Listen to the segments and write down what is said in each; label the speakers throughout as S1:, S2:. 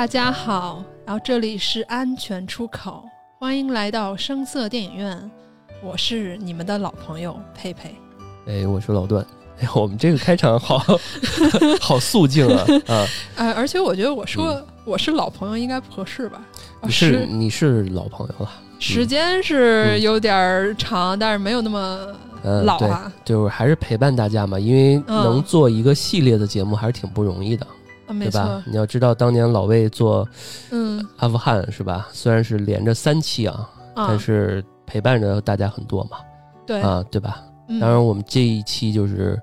S1: 大家好，然后这里是安全出口，欢迎来到声色电影院，我是你们的老朋友佩佩。
S2: 哎，我是老段。哎，我们这个开场好 好肃静啊啊！
S1: 呃，而且我觉得我说我是老朋友应该不合适吧？
S2: 你是你是老朋友了，
S1: 时间是有点长，但是没有那么老啊。
S2: 就是还是陪伴大家嘛，因为能做一个系列的节目还是挺不容易的，对吧？你要知道，当年老魏做
S1: 嗯
S2: 阿富汗是吧？虽然是连着三期啊，但是陪伴着大家很多嘛，
S1: 对
S2: 啊，对吧？当然，我们这一期就是《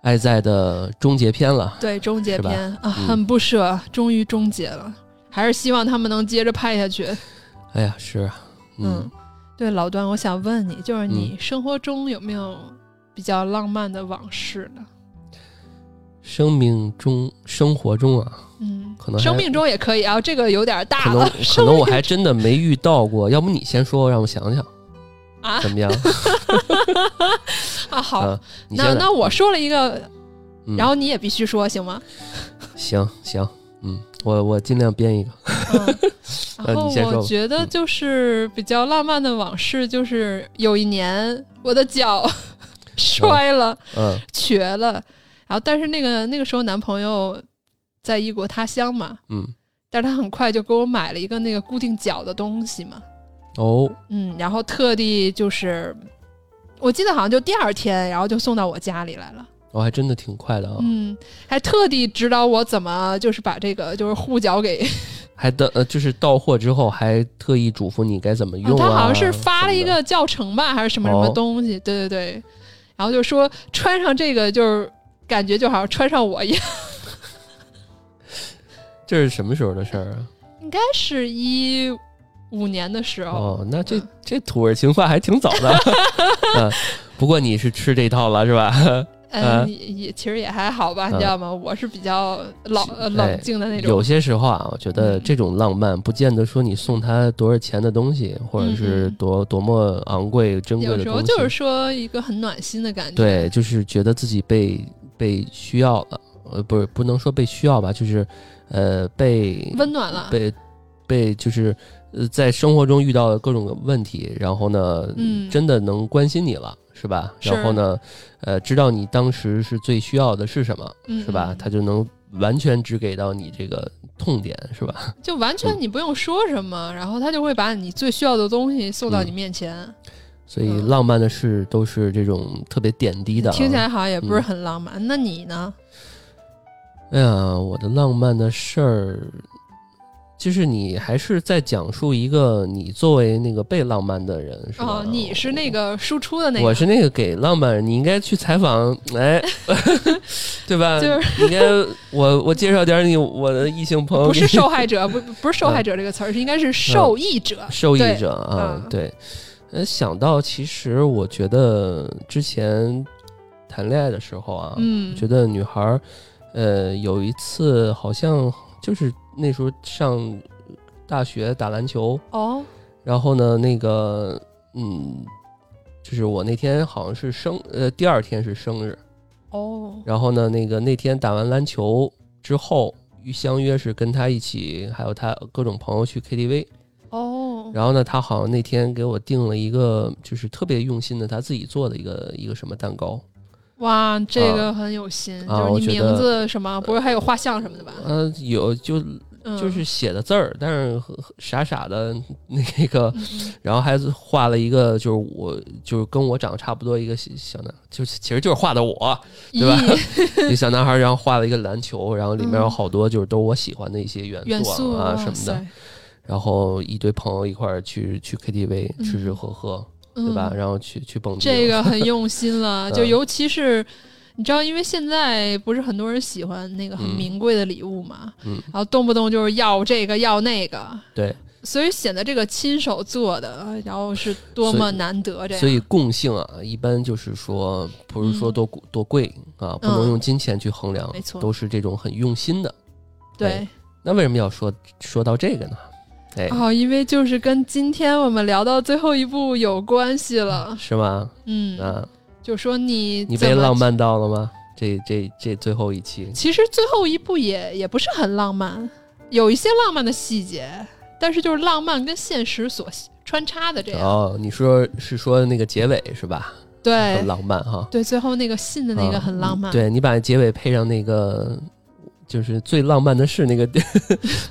S2: 爱在》的终结篇了。
S1: 对，终结篇啊，很不舍，终于终结了，还是希望他们能接着拍下去。
S2: 哎呀，是啊，嗯，
S1: 对，老段，我想问你，就是你生活中有没有比较浪漫的往事呢？
S2: 生命中、生活中啊，
S1: 嗯，
S2: 可能
S1: 生命中也可以啊，这个有点大
S2: 了，可能 我还真的没遇到过。要不你先说，让我想想。
S1: 啊，
S2: 怎么样？
S1: 啊，好，那那我说了一个，然后你也必须说，行吗？
S2: 行行，嗯，我我尽量编一个。
S1: 然后我觉得就是比较浪漫的往事，就是有一年我的脚摔了，
S2: 嗯，
S1: 瘸了，然后但是那个那个时候男朋友在异国他乡嘛，
S2: 嗯，
S1: 但是他很快就给我买了一个那个固定脚的东西嘛。
S2: 哦，
S1: 嗯，然后特地就是，我记得好像就第二天，然后就送到我家里来了。
S2: 哦，还真的挺快的啊。
S1: 嗯，还特地指导我怎么就是把这个就是护脚给，
S2: 还等呃就是到货之后还特意嘱咐你该怎么用。
S1: 他好像是发了一个教程吧，还是什么什么东西？对对对，然后就说穿上这个就是感觉就好像穿上我一样。
S2: 这是什么时候的事儿啊？
S1: 应该是一。五年的时候
S2: 哦，那这这土味情话还挺早的，嗯，不过你是吃这套了是吧？
S1: 嗯，也其实也还好吧，你知道吗？我是比较冷冷静的那种。
S2: 有些时候啊，我觉得这种浪漫不见得说你送他多少钱的东西，或者是多多么昂贵珍贵的东西。有
S1: 时候就是说一个很暖心的感觉。
S2: 对，就是觉得自己被被需要了，呃，不是不能说被需要吧，就是呃被
S1: 温暖了，
S2: 被被就是。呃，在生活中遇到各种问题，然后呢，
S1: 嗯，
S2: 真的能关心你了，是吧？然后呢，呃，知道你当时是最需要的是什么，是吧？他就能完全只给到你这个痛点，是吧？
S1: 就完全你不用说什么，然后他就会把你最需要的东西送到你面前。
S2: 所以浪漫的事都是这种特别点滴的，
S1: 听起来好像也不是很浪漫。那你呢？
S2: 哎呀，我的浪漫的事儿。就是你还是在讲述一个你作为那个被浪漫的人是吧？
S1: 哦，你是那个输出的那个，
S2: 我是那个给浪漫人。你应该去采访，哎，对吧？
S1: 就是
S2: 应该我我介绍点你我的异性朋友，
S1: 不是受害者，不不是受害者这个词儿，是应该是受益者，
S2: 受益者啊，对。呃，想到其实我觉得之前谈恋爱的时候啊，
S1: 嗯，
S2: 觉得女孩儿，呃，有一次好像就是。那时候上大学打篮球
S1: 哦，
S2: 然后呢，那个嗯，就是我那天好像是生呃第二天是生日
S1: 哦，
S2: 然后呢，那个那天打完篮球之后相约是跟他一起，还有他各种朋友去 KTV
S1: 哦，
S2: 然后呢，他好像那天给我订了一个就是特别用心的他自己做的一个一个什么蛋糕。
S1: 哇，这个很有心，就是你名字什么，不是还有画像什么的吧？
S2: 嗯，有就就是写的字儿，但是傻傻的那个，然后还画了一个，就是我就是跟我长得差不多一个小男，就是其实就是画的我，对吧？一个小男孩，然后画了一个篮球，然后里面有好多就是都是我喜欢的一些元素啊什么的，然后一堆朋友一块儿去去 KTV 吃吃喝喝。对吧？然后去去蹦迪，
S1: 这个很用心了。就尤其是你知道，因为现在不是很多人喜欢那个很名贵的礼物嘛，
S2: 嗯，
S1: 然后动不动就是要这个要那个，
S2: 对，
S1: 所以显得这个亲手做的，然后是多么难得。这样，
S2: 所以共性啊，一般就是说，不是说多多贵啊，不能用金钱去衡量，
S1: 没错，
S2: 都是这种很用心的。
S1: 对，
S2: 那为什么要说说到这个呢？
S1: 哦，因为就是跟今天我们聊到最后一部有关系了，
S2: 是吗？
S1: 嗯
S2: 啊，
S1: 就说你
S2: 你被浪漫到了吗？这这这最后一期，
S1: 其实最后一部也也不是很浪漫有一些浪漫的细节，但是就是浪漫跟现实所穿插的这样。
S2: 哦，你说是说那个结尾是吧？
S1: 对，
S2: 很浪漫哈。
S1: 对，最后那个信的那个很浪漫。
S2: 对你把结尾配上那个。就是最浪漫的是那个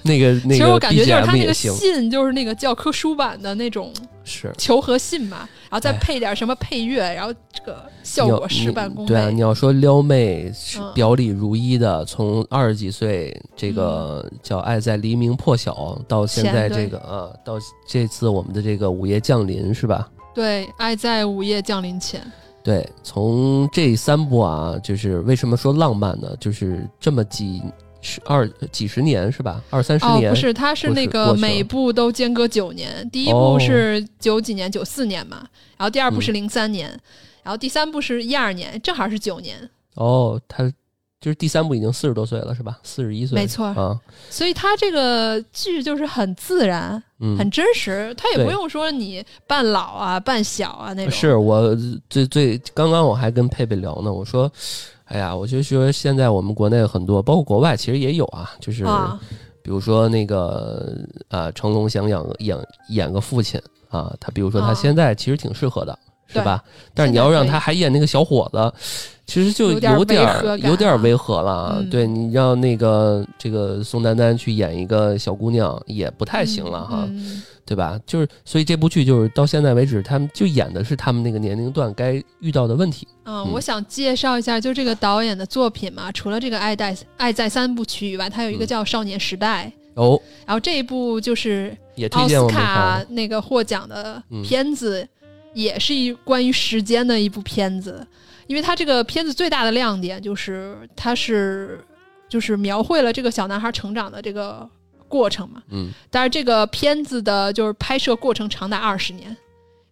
S2: 那 个那个，其
S1: 实我感觉就是他那个信，就是那个教科书版的那种
S2: 是
S1: 求和信嘛，然后再配点什么配乐，然后这个效果事半功倍。
S2: 对啊，你要说撩妹表里如一的，从二十几岁这个叫爱在黎明破晓，到现在这个啊，到这次我们的这个午夜降临是吧？
S1: 对，爱在午夜降临前。
S2: 对，从这三部啊，就是为什么说浪漫呢？就是这么几十二几十年是吧？二三十年？
S1: 哦，不是，它是那个每部都间隔九年。第一部是九几年，九四年嘛，然后第二部是零三年，然后第三部是一二年，正好是九年。
S2: 哦，它。就是第三部已经四十多岁了，是吧？四十一岁，
S1: 没错
S2: 啊。
S1: 所以他这个剧就是很自然，很真实，他也不用说你扮老啊、扮小啊那种。
S2: 是我最最刚刚我还跟佩佩聊呢，我说，哎呀，我就说现在我们国内很多，包括国外其实也有啊，就是比如说那个呃，成龙想演演演个父亲啊，他比如说他现在其实挺适合的。是吧？但是你要让他还演那个小伙子，其实就有点有点违和了。对你让那个这个宋丹丹去演一个小姑娘也不太行了哈，对吧？就是所以这部剧就是到现在为止，他们就演的是他们那个年龄段该遇到的问题。
S1: 嗯，我想介绍一下，就这个导演的作品嘛，除了这个《爱在爱在三部曲》以外，他有一个叫《少年时代》
S2: 哦，
S1: 然后这一部就是
S2: 奥
S1: 斯卡那个获奖的片子。也是一关于时间的一部片子，因为它这个片子最大的亮点就是它是就是描绘了这个小男孩成长的这个过程嘛。
S2: 嗯，
S1: 但是这个片子的就是拍摄过程长达二十年，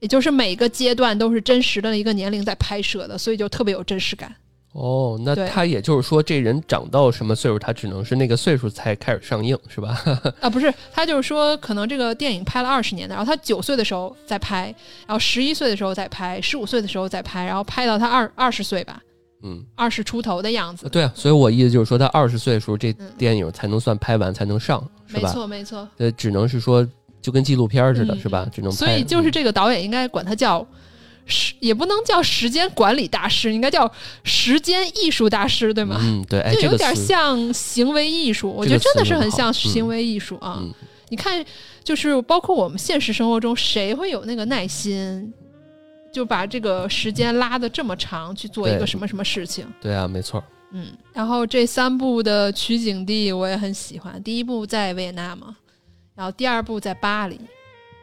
S1: 也就是每个阶段都是真实的一个年龄在拍摄的，所以就特别有真实感。
S2: 哦，那他也就是说，这人长到什么岁数，他只能是那个岁数才开始上映，是吧？
S1: 啊，不是，他就是说，可能这个电影拍了二十年的，然后他九岁的时候再拍，然后十一岁的时候再拍，十五岁的时候再拍，然后拍到他二二十岁吧，
S2: 嗯，
S1: 二十出头的样子。
S2: 对啊，所以我意思就是说，他二十岁的时候，这电影才能算拍完，才能上，是
S1: 吧？没错，没错。
S2: 呃，只能是说，就跟纪录片似的，是吧？只能。
S1: 所以就是这个导演应该管他叫。时也不能叫时间管理大师，应该叫时间艺术大师，对吗？
S2: 嗯，对，
S1: 就有点像行为艺术。我觉得真的是很像行为艺术啊！你看，就是包括我们现实生活中，谁会有那个耐心，就把这个时间拉的这么长去做一个什么什么事情？
S2: 对啊，没错。
S1: 嗯，然后这三部的取景地我也很喜欢，第一部在维也纳嘛，然后第二部在巴黎，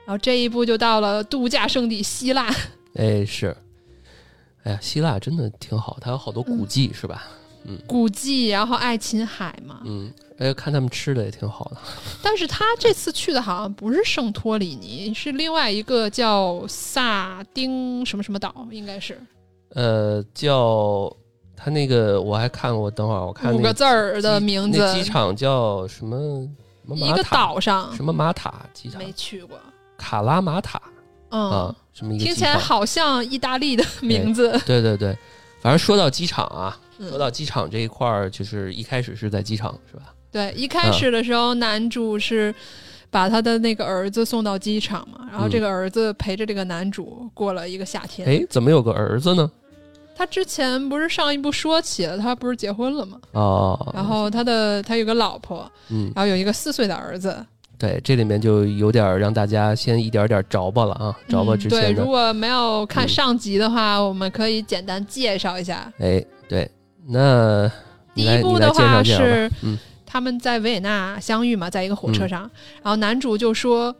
S1: 然后这一部就到了度假胜地希腊。
S2: 哎是，哎呀，希腊真的挺好，它有好多古迹，是吧？嗯，
S1: 古迹，然后爱琴海嘛。
S2: 嗯，哎，看他们吃的也挺好的。
S1: 但是他这次去的好像不是圣托里尼，是另外一个叫萨丁什么什么岛，应该是。
S2: 呃，叫他那个我还看过，等会儿我看
S1: 五个字儿的名字，
S2: 机场叫什么？
S1: 一个岛上
S2: 什么马塔机场？
S1: 没去过。
S2: 卡拉马塔。
S1: 嗯，
S2: 什么一个
S1: 听起来好像意大利的名字。
S2: 对对对，反正说到机场啊，说到机场这一块儿，就是一开始是在机场，是吧？
S1: 对，一开始的时候，男主是把他的那个儿子送到机场嘛，然后这个儿子陪着这个男主过了一个夏天。
S2: 哎，怎么有个儿子呢？
S1: 他之前不是上一部说起了，他不是结婚了吗？
S2: 哦。
S1: 然后他的他有个老婆，
S2: 嗯，
S1: 然后有一个四岁的儿子。
S2: 对，这里面就有点让大家先一点点着吧了啊，着吧之前
S1: 对，如果没有看上集的话，我们可以简单介绍一下。
S2: 哎，对，那
S1: 第一部的话是他们在维也纳相遇嘛，在一个火车上，然后男主就说：“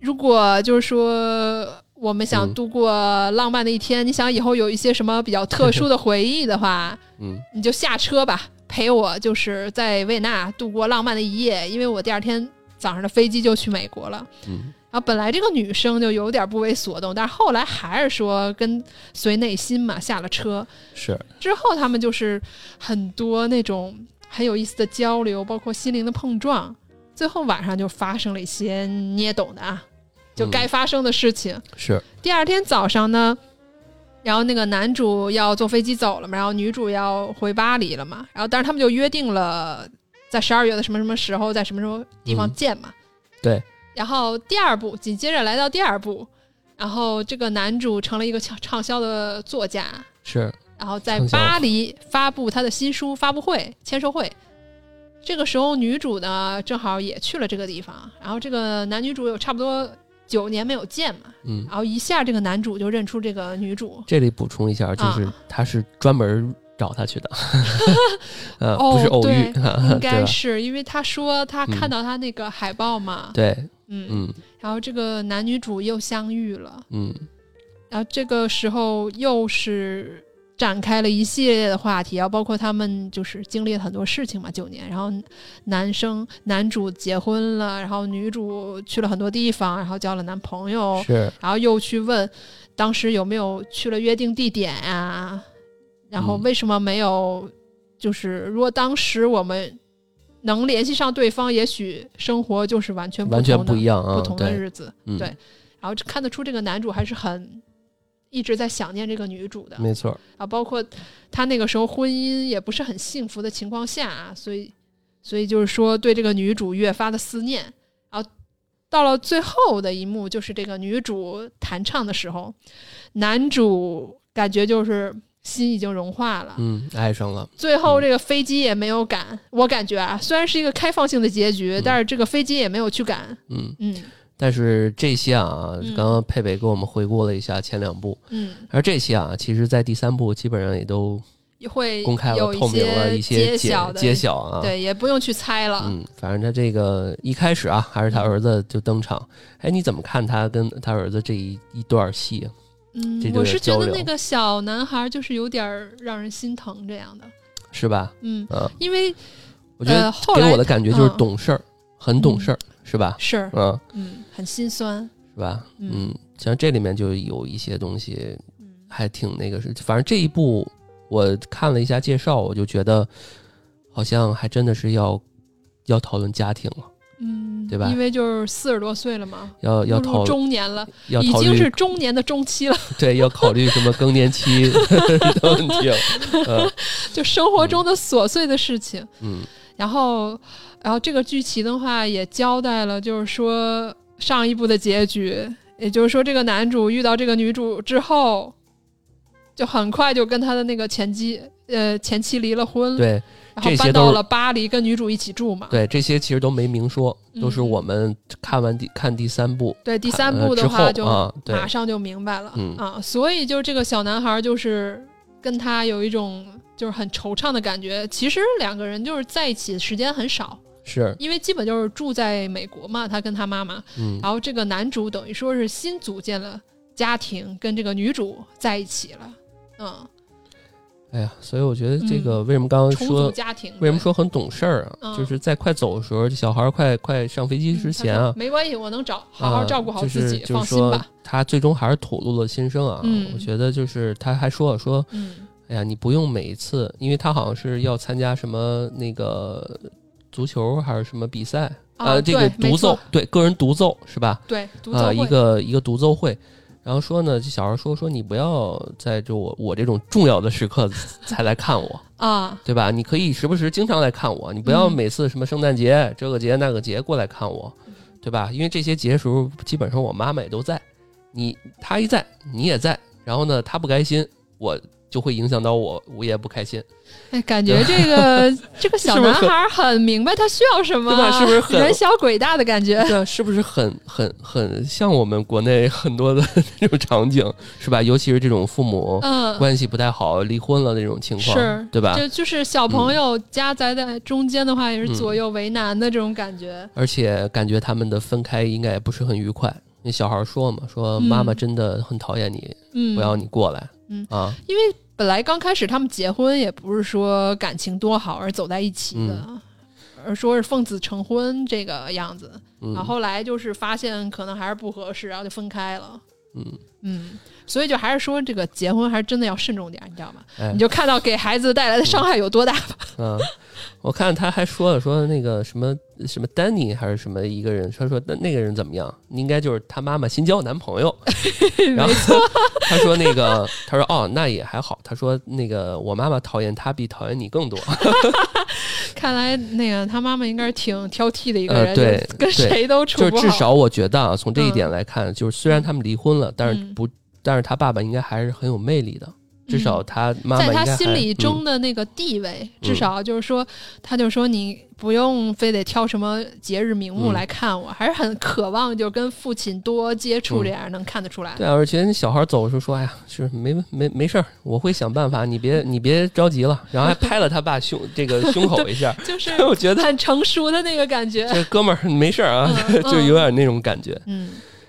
S1: 如果就是说我们想度过浪漫的一天，你想以后有一些什么比较特殊的回忆的话，
S2: 嗯，
S1: 你就下车吧。”陪我就是在维也纳度过浪漫的一夜，因为我第二天早上的飞机就去美国了。
S2: 嗯，
S1: 然后本来这个女生就有点不为所动，但是后来还是说跟随内心嘛，下了车。
S2: 是
S1: 之后他们就是很多那种很有意思的交流，包括心灵的碰撞。最后晚上就发生了一些你也懂的啊，就该发生的事情。
S2: 是
S1: 第二天早上呢。然后那个男主要坐飞机走了嘛，然后女主要回巴黎了嘛，然后但是他们就约定了在十二月的什么什么时候，在什么什么地方见嘛。
S2: 对。
S1: 然后第二部紧接着来到第二部，然后这个男主成了一个畅畅销的作家，
S2: 是。
S1: 然后在巴黎发布他的新书发布会签售会，这个时候女主呢正好也去了这个地方，然后这个男女主有差不多九年没有见嘛，嗯，然后一下这个男主就认出这个女主。
S2: 这里补充一下，就是他是专门找他去的，呃，不是偶遇，
S1: 应该是因为他说他看到他那个海报嘛，
S2: 对，
S1: 嗯嗯，然后这个男女主又相遇了，嗯，然后这个时候又是。展开了一系列的话题啊，包括他们就是经历了很多事情嘛，九年。然后男生男主结婚了，然后女主去了很多地方，然后交了男朋友，
S2: 是。
S1: 然后又去问当时有没有去了约定地点呀？然后为什么没有？就是如果当时我们能联系上对方，也许生活就是完全
S2: 完全不一样，
S1: 不同的日子。对。然后看得出这个男主还是很。一直在想念这个女主的，
S2: 没错。
S1: 啊，包括他那个时候婚姻也不是很幸福的情况下啊，所以，所以就是说对这个女主越发的思念。然后到了最后的一幕，就是这个女主弹唱的时候，男主感觉就是心已经融化了，
S2: 嗯，爱上了。
S1: 最后这个飞机也没有赶，我感觉啊，虽然是一个开放性的结局，但是这个飞机也没有去赶，
S2: 嗯。
S1: 嗯。
S2: 但是这些啊，刚刚佩佩给我们回顾了一下前两部，
S1: 嗯，
S2: 而这些啊，其实，在第三部基本上也都
S1: 会
S2: 公开了、透明了一些揭揭晓啊，
S1: 对，也不用去猜了。
S2: 嗯，反正他这个一开始啊，还是他儿子就登场。哎，你怎么看他跟他儿子这一一段戏啊？
S1: 嗯，我是觉得那个小男孩就是有点让人心疼这样的，
S2: 是吧？
S1: 嗯嗯，因为
S2: 我觉得给我的感觉就是懂事儿，很懂事儿。是吧？
S1: 是，
S2: 嗯。
S1: 嗯，很心酸，
S2: 是吧？嗯，像这里面就有一些东西，还挺那个是，反正这一部我看了一下介绍，我就觉得好像还真的是要要讨论家庭了，嗯，对吧？
S1: 因为就是四十多岁了嘛，
S2: 要要讨
S1: 中年了，
S2: 要
S1: 已经是中年的中期了，
S2: 对，要考虑什么更年期 的问题，嗯，
S1: 就生活中的琐碎的事情，
S2: 嗯，
S1: 然后。然后这个剧情的话也交代了，就是说上一部的结局，也就是说这个男主遇到这个女主之后，就很快就跟他的那个前妻呃前妻离了婚，
S2: 对，
S1: 然后搬到了巴黎跟女主一起住嘛。
S2: 对，这些其实都没明说，都是我们看完第看第三部，
S1: 对第三部的话就
S2: 马
S1: 上就明白了啊，所以就这个小男孩就是跟他有一种就是很惆怅的感觉。其实两个人就是在一起的时间很少。
S2: 是。
S1: 因为基本就是住在美国嘛，他跟他妈妈，
S2: 嗯，
S1: 然后这个男主等于说是新组建了家庭，跟这个女主在一起了，嗯，
S2: 哎呀，所以我觉得这个为什么刚刚说
S1: 家庭，
S2: 为什么说很懂事儿啊？就是在快走的时候，小孩快快上飞机之前啊，
S1: 没关系，我能找好好照顾好
S2: 自
S1: 己，放心吧。
S2: 他最终还是吐露了心声啊，我觉得就是他还说了说，
S1: 嗯，
S2: 哎呀，你不用每一次，因为他好像是要参加什么那个。足球还是什么比赛？呃，这个独奏，对，个人独奏是吧？
S1: 对，
S2: 呃，一个一个独奏会。然后说呢，这小孩说说你不要在就我我这种重要的时刻 才来看我
S1: 啊，
S2: 对吧？你可以时不时经常来看我，你不要每次什么圣诞节这个节那个节过来看我，对吧？因为这些节时候基本上我妈妈也都在，你她一在你也在，然后呢她不开心我。就会影响到我，我也不开心。
S1: 哎，感觉这个这个小 男孩很明白他需要什么，
S2: 对吧？是不是很
S1: 人小鬼大的感觉？
S2: 对，是不是很很很像我们国内很多的那种场景，是吧？尤其是这种父母关系不太好、离婚了那种情况，
S1: 是，
S2: 对吧？
S1: 就就是小朋友夹杂在中间的话，也是左右为难的这种感觉。
S2: 而且感觉他们的分开应该也不是很愉快。那小孩说嘛，说妈妈真的很讨厌你，不要你过来。
S1: 嗯。
S2: 啊，
S1: 因为本来刚开始他们结婚也不是说感情多好而走在一起的，而说是奉子成婚这个样子。然后后来就是发现可能还是不合适，然后就分开了。
S2: 嗯
S1: 嗯，所以就还是说这个结婚还是真的要慎重点，你知道吗？你就看到给孩子带来的伤害有多大吧。
S2: 嗯，我看他还说了说那个什么什么丹尼还是什么一个人，他说那那个人怎么样？应该就是他妈妈新交男朋友。然后 他说那个他说哦那也还好。他说那个我妈妈讨厌他比讨厌你更多。
S1: 看来那个他妈妈应该是挺挑剔的一个人，
S2: 对，
S1: 跟谁都处
S2: 不好。就至少我觉得啊，从这一点来看，就是虽然他们离婚了，但是不，但是他爸爸应该还是很有魅力的。至少他妈妈
S1: 在他心里中的那个地位，至少就是说，他就说你不用非得挑什么节日名目来看我，还是很渴望就跟父亲多接触，这样能看得出来。
S2: 对，而且你小孩走的时候说：“哎呀，是没没没事儿，我会想办法，你别你别着急了。”然后还拍了他爸胸这个胸口一下，
S1: 就是
S2: 我觉得
S1: 很成熟的那个感觉。
S2: 这哥们儿没事儿啊，就有点那种感觉。
S1: 嗯。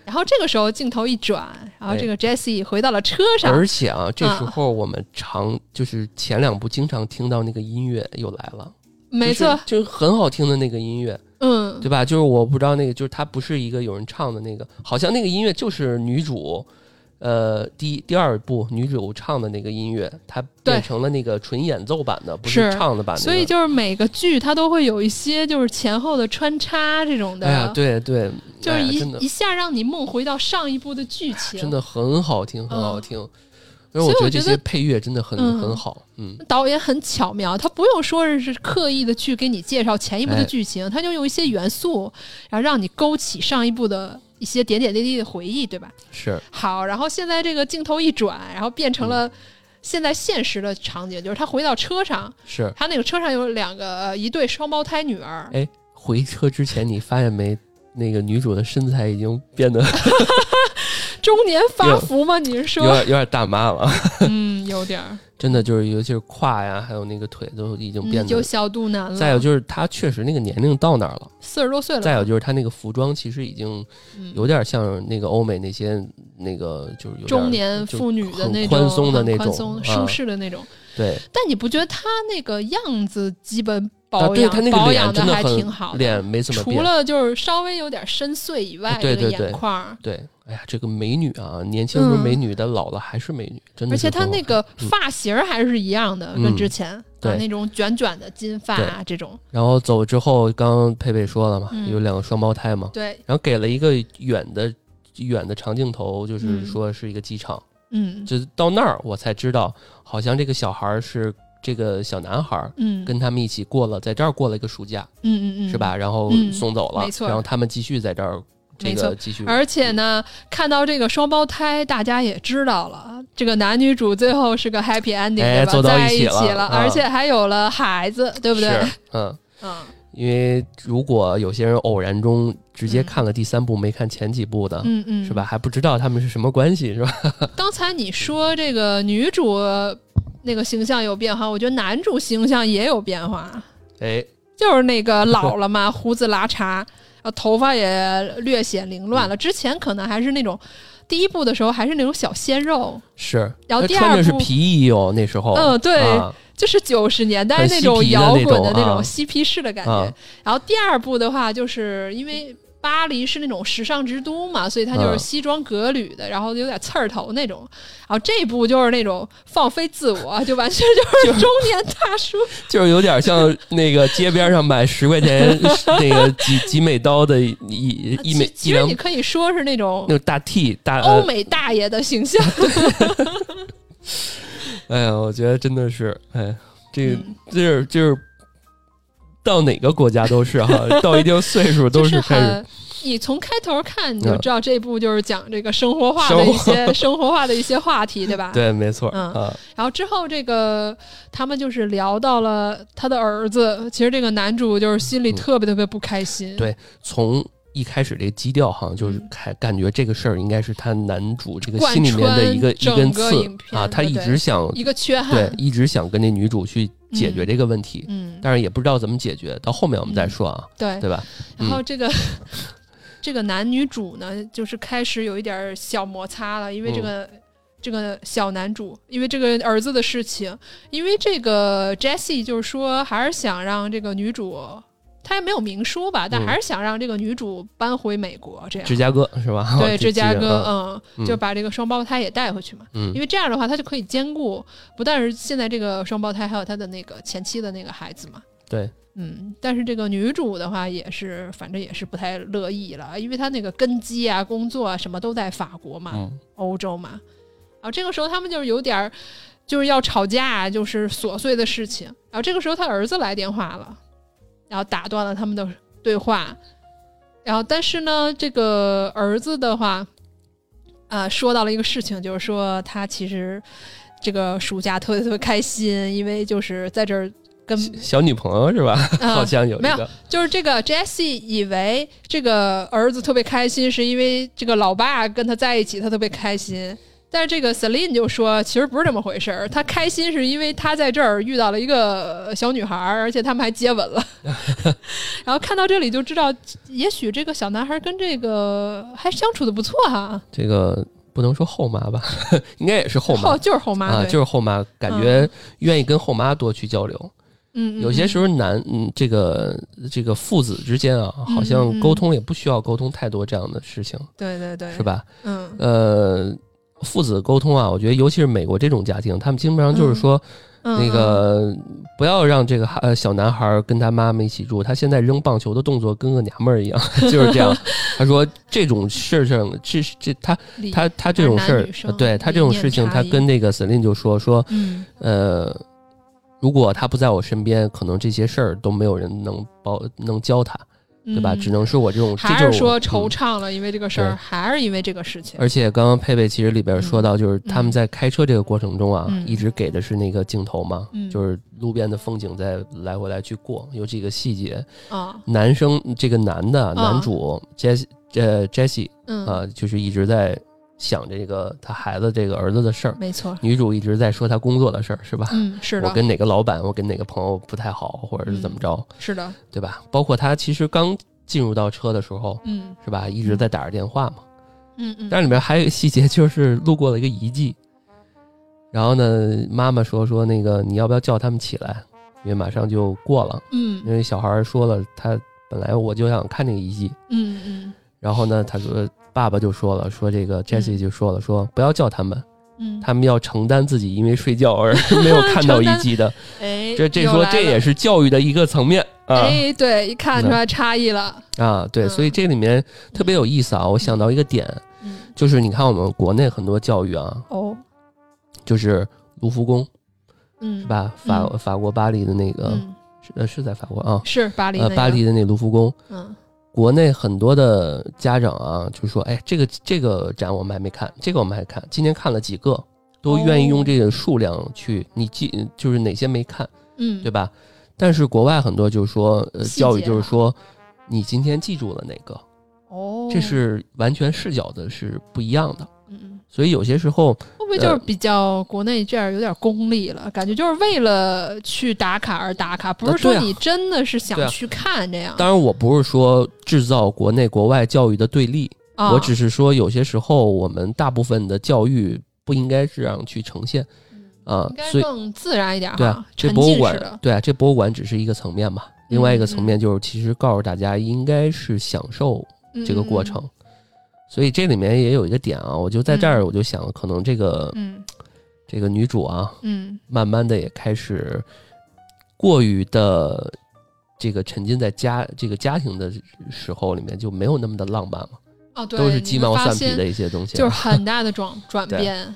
S1: 然后这个时候镜头一转，然后这个 Jesse 回到了车上。
S2: 而且啊，这时候我们常就是前两部经常听到那个音乐又来了，
S1: 没错，
S2: 就是很好听的那个音乐，
S1: 嗯，
S2: 对吧？就是我不知道那个，就是它不是一个有人唱的那个，好像那个音乐就是女主。呃，第第二部女主唱的那个音乐，它变成了那个纯演奏版的，不是唱的版。
S1: 所以就是每个剧它都会有一些就是前后的穿插这种的。
S2: 哎呀，对对，
S1: 就是一一下让你梦回到上一部的剧情，
S2: 真的很好听，很好听。所以我觉得这些配乐真的很很好。嗯，
S1: 导演很巧妙，他不用说是刻意的去给你介绍前一部的剧情，他就用一些元素，然后让你勾起上一部的。一些点点滴滴的回忆，对吧？
S2: 是
S1: 好，然后现在这个镜头一转，然后变成了现在现实的场景，就是他回到车上，
S2: 是
S1: 他那个车上有两个一对双胞胎女儿。
S2: 哎，回车之前你发现没？那个女主的身材已经变得
S1: 中年发福吗？你是说
S2: 有点有点大妈了？
S1: 嗯，有点儿。
S2: 真的就是，尤其是胯呀，还有那个腿都已经变得
S1: 有小肚腩了。
S2: 再有就是，他确实那个年龄到那儿了，
S1: 四十多岁了。
S2: 再有就是，他那个服装其实已经有点像那个欧美那些那个就是
S1: 中年妇女的那种
S2: 宽松的那种
S1: 舒适的那种。
S2: 对。
S1: 但你不觉得他那个样子基本保养保养
S2: 的
S1: 还挺好，
S2: 脸没怎么
S1: 除了就是稍微有点深邃以外，
S2: 这个
S1: 眼眶
S2: 对。哎呀，这个美女啊，年轻时候美女的，老了还是美女，真的。
S1: 而且她那个发型还是一样的，跟之前
S2: 对
S1: 那种卷卷的金发啊这种。
S2: 然后走之后，刚刚佩佩说了嘛，有两个双胞胎嘛。
S1: 对。
S2: 然后给了一个远的远的长镜头，就是说是一个机场。
S1: 嗯。
S2: 就到那儿，我才知道，好像这个小孩是这个小男孩，嗯，跟他们一起过了，在这儿过了一个暑假。
S1: 嗯嗯嗯。
S2: 是吧？然后送走了，
S1: 没错。
S2: 然后他们继续在这儿。
S1: 这个继续，而且呢，看到这个双胞胎，大家也知道了，这个男女主最后是个 happy ending，对吧？在
S2: 一
S1: 起了，而且还有了孩子，对不对？
S2: 嗯 嗯。因为如果有些人偶然中直接看了第三部，没看前几部的，
S1: 嗯嗯，
S2: 是吧？还不知道他们是什么关系，是吧？
S1: 刚才你说这个女主那个形象有变化，我觉得男主形象也有变化。
S2: 哎，
S1: 就是那个老了嘛，胡子拉碴。啊，头发也略显凌乱了。之前可能还是那种，第一部的时候还是那种小鲜肉，
S2: 是。
S1: 然后第二
S2: 部是皮衣哦，那时候。
S1: 嗯，对，就是九十年代那种摇滚的那种嬉皮士的感觉。然后第二部的话，就是因为。巴黎是那种时尚之都嘛，所以他就是西装革履的，然后有点刺儿头那种。然后这部就是那种放飞自我，就完全就是中年大叔，
S2: 就 是有点像那个街边上买十块钱 那个几几美刀的一一美。
S1: 其实你可以说是那种
S2: 那种大 T 大
S1: 欧美大爷的形象。
S2: 哎呀，我觉得真的是，哎，这就是就是。到哪个国家都是哈，到一定岁数都
S1: 是
S2: 开始。
S1: 你从开头看你就知道这部就是讲这个生活化的一些 生活化的一些话题，对吧？
S2: 对，没错。
S1: 嗯，然后之后这个他们就是聊到了他的儿子，其实这个男主就是心里特别特别不开心。
S2: 对，从一开始这基调好像，就是开感觉这个事儿应该是他男主这个心里面的一个一根刺啊，他一直想
S1: 一个缺憾，
S2: 对，一直想跟那女主去。解决这个问题，
S1: 嗯，
S2: 但是也不知道怎么解决，到后面我们再说啊，
S1: 对。
S2: 对吧？
S1: 然后这个这个男女主呢，就是开始有一点小摩擦了，因为这个这个小男主，因为这个儿子的事情，因为这个 Jesse 就是说，还是想让这个女主。他也没有明说吧，但还是想让这个女主搬回美国，这样。
S2: 芝加哥是吧？
S1: 对，芝加哥，嗯，就把这个双胞胎也带回去嘛。嗯，因为这样的话，他就可以兼顾，不但是现在这个双胞胎，还有他的那个前妻的那个孩子嘛。
S2: 对，
S1: 嗯，但是这个女主的话，也是反正也是不太乐意了，因为她那个根基啊、工作啊什么都在法国嘛，欧洲嘛。啊，这个时候他们就是有点儿。就是要吵架，就是琐碎的事情。然后这个时候他儿子来电话了，然后打断了他们的对话。然后但是呢，这个儿子的话，啊，说到了一个事情，就是说他其实这个暑假特别特别开心，因为就是在这儿。跟
S2: 小女朋友是吧？好像有
S1: 没有？就是这个 Jesse 以为这个儿子特别开心，是因为这个老爸跟他在一起，他特别开心。但是这个 Celine 就说，其实不是这么回事儿。他开心是因为他在这儿遇到了一个小女孩，而且他们还接吻了。然后看到这里就知道，也许这个小男孩跟这个还相处的不错哈。
S2: 这个不能说后妈吧，应该也是后妈，
S1: 就是后妈
S2: 啊，就是后妈，感觉愿意跟后妈多去交流。
S1: 嗯，
S2: 有些时候男嗯，这个这个父子之间啊，好像沟通也不需要沟通太多这样的事情，
S1: 对对对，
S2: 是吧？
S1: 嗯，
S2: 呃，父子沟通啊，我觉得尤其是美国这种家庭，他们基本上就是说，那个不要让这个呃小男孩跟他妈妈一起住，他现在扔棒球的动作跟个娘们儿一样，就是这样。他说这种事情，这这他他他这种事儿，对他这种事情，他跟那个 Celine 就说说，呃。如果他不在我身边，可能这些事儿都没有人能包能教他，对吧？只能是我这种，
S1: 还是说惆怅了，因为这个事儿，还是因为这个事情。
S2: 而且刚刚佩佩其实里边说到，就是他们在开车这个过程中啊，一直给的是那个镜头嘛，就是路边的风景在来回来去过，有几个细节
S1: 啊。
S2: 男生这个男的男主 Jesse 呃 Jesse 啊，就是一直在。想这个他孩子这个儿子的事儿，
S1: 没错。
S2: 女主一直在说她工作的事儿，是吧？
S1: 嗯，是
S2: 的。我跟哪个老板，我跟哪个朋友不太好，或者是怎么着？
S1: 是的，
S2: 对吧？包括他其实刚进入到车的时候，
S1: 嗯，
S2: 是吧？一直在打着电话嘛，
S1: 嗯嗯。
S2: 但是里面还有一个细节，就是路过了一个遗迹，然后呢，妈妈说说那个你要不要叫他们起来，因为马上就过了，
S1: 嗯，
S2: 因为小孩说了，他本来我就想看那个遗迹，
S1: 嗯嗯。
S2: 然后呢，他说。爸爸就说了，说这个 Jessie 就说了，说不要叫他们，
S1: 嗯，
S2: 他们要承担自己因为睡觉而 没有看到一集的，
S1: 哎，
S2: 这这说这也是教育的一个层面啊，
S1: 哎，对，一看出来差异了。
S2: 啊，对，所以这里面特别有意思啊，我想到一个点，就是你看我们国内很多教育啊，
S1: 哦，
S2: 就是卢浮宫，
S1: 嗯，
S2: 是吧？法法国巴黎的那个，呃，是在法国啊，
S1: 是巴黎，
S2: 呃，巴黎的那卢浮宫，
S1: 嗯。
S2: 国内很多的家长啊，就说：“哎，这个这个展我们还没看，这个我们还看。今天看了几个，都愿意用这个数量去你记，就是哪些没看，
S1: 嗯，
S2: 对吧？但是国外很多就是说，呃，教育就是说，你今天记住了哪个，
S1: 哦，
S2: 这是完全视角的是不一样的。”
S1: 嗯，
S2: 所以有些时候
S1: 会不会就是比较国内这样有点功利了？感觉就是为了去打卡而打卡，不是说你真的是想去看这样。
S2: 当然，我不是说制造国内国外教育的对立，我只是说有些时候我们大部分的教育不应该这样去呈现啊，应该
S1: 更自然一点。
S2: 对啊，这博物馆对啊，这博物馆只是一个层面嘛，另外一个层面就是其实告诉大家应该是享受这个过程。所以这里面也有一个点啊，我就在这儿，我就想，可能这个，
S1: 嗯，
S2: 这个女主
S1: 啊，嗯，
S2: 慢慢的也开始过于的这个沉浸在家这个家庭的时候里面，就没有那么的浪漫了。
S1: 哦，对，
S2: 都是鸡毛蒜皮的一些东西，
S1: 就是很大的转 转变。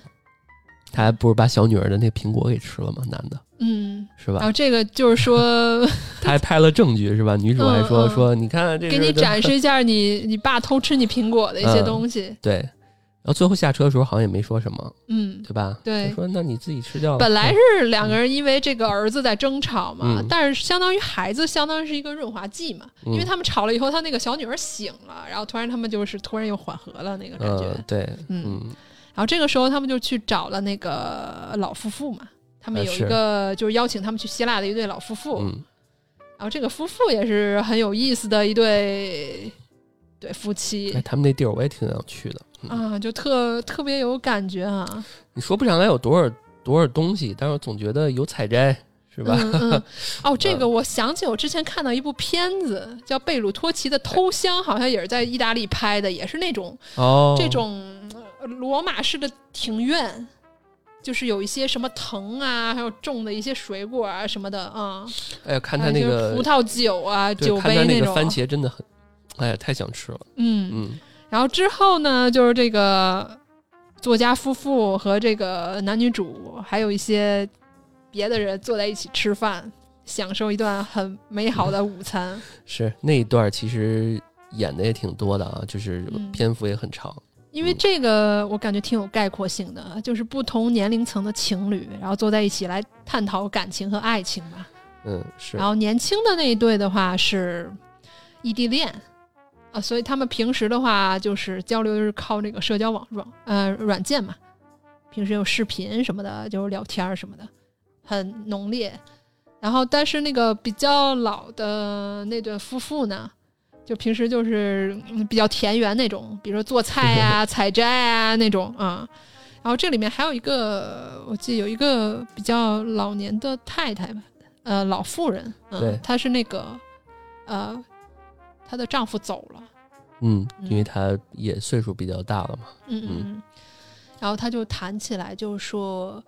S2: 他还不是把小女儿的那苹果给吃了吗？男的，
S1: 嗯，
S2: 是吧？
S1: 然后这个就是说，
S2: 他还拍了证据，是吧？女主还说说，你看这，
S1: 给你展示一下你你爸偷吃你苹果的一些东西。
S2: 对，然后最后下车的时候好像也没说什么，
S1: 嗯，
S2: 对吧？
S1: 对，
S2: 说那你自己吃掉。
S1: 本来是两个人因为这个儿子在争吵嘛，但是相当于孩子相当于是一个润滑剂嘛，因为他们吵了以后，他那个小女儿醒了，然后突然他们就是突然又缓和了那个感觉。
S2: 对，
S1: 嗯。然后这个时候，他们就去找了那个老夫妇嘛。他们有一个就是邀请他们去希腊的一对老夫妇。
S2: 嗯。
S1: 然后这个夫妇也是很有意思的一对对夫妻。
S2: 哎，他们那地儿我也挺想去的。
S1: 啊，就特特别有感觉啊！
S2: 你说不上来有多少多少东西，但是总觉得有采摘，是吧？
S1: 哦，这个我想起我之前看到一部片子，叫《贝鲁托奇的偷香》，好像也是在意大利拍的，也是那种
S2: 哦
S1: 这种。罗马式的庭院，就是有一些什么藤啊，还有种的一些水果啊什么的啊。
S2: 哎呀，看他那个
S1: 葡萄酒啊，酒杯
S2: 那种番茄真的很，哎呀，太想吃了。
S1: 嗯
S2: 嗯。
S1: 然后之后呢，就是这个作家夫妇和这个男女主，还有一些别的人坐在一起吃饭。享受一段很美好的午餐。
S2: 是那一段其实演的也挺多的啊，就是篇幅也很长。
S1: 因为这个我感觉挺有概括性的，就是不同年龄层的情侣，然后坐在一起来探讨感情和爱情吧。
S2: 嗯，是。
S1: 然后年轻的那一对的话是异地恋啊，所以他们平时的话就是交流就是靠这个社交网软呃软件嘛，平时有视频什么的，就是聊天什么的，很浓烈。然后但是那个比较老的那对夫妇呢？就平时就是比较田园那种，比如说做菜呀、采摘啊那种啊。然后这里面还有一个，我记得有一个比较老年的太太吧，呃，老妇人。
S2: 对，
S1: 她是那个，呃，她的丈夫走了。
S2: 嗯，因为她也岁数比较大了嘛。
S1: 嗯嗯。然后她就谈起来，就说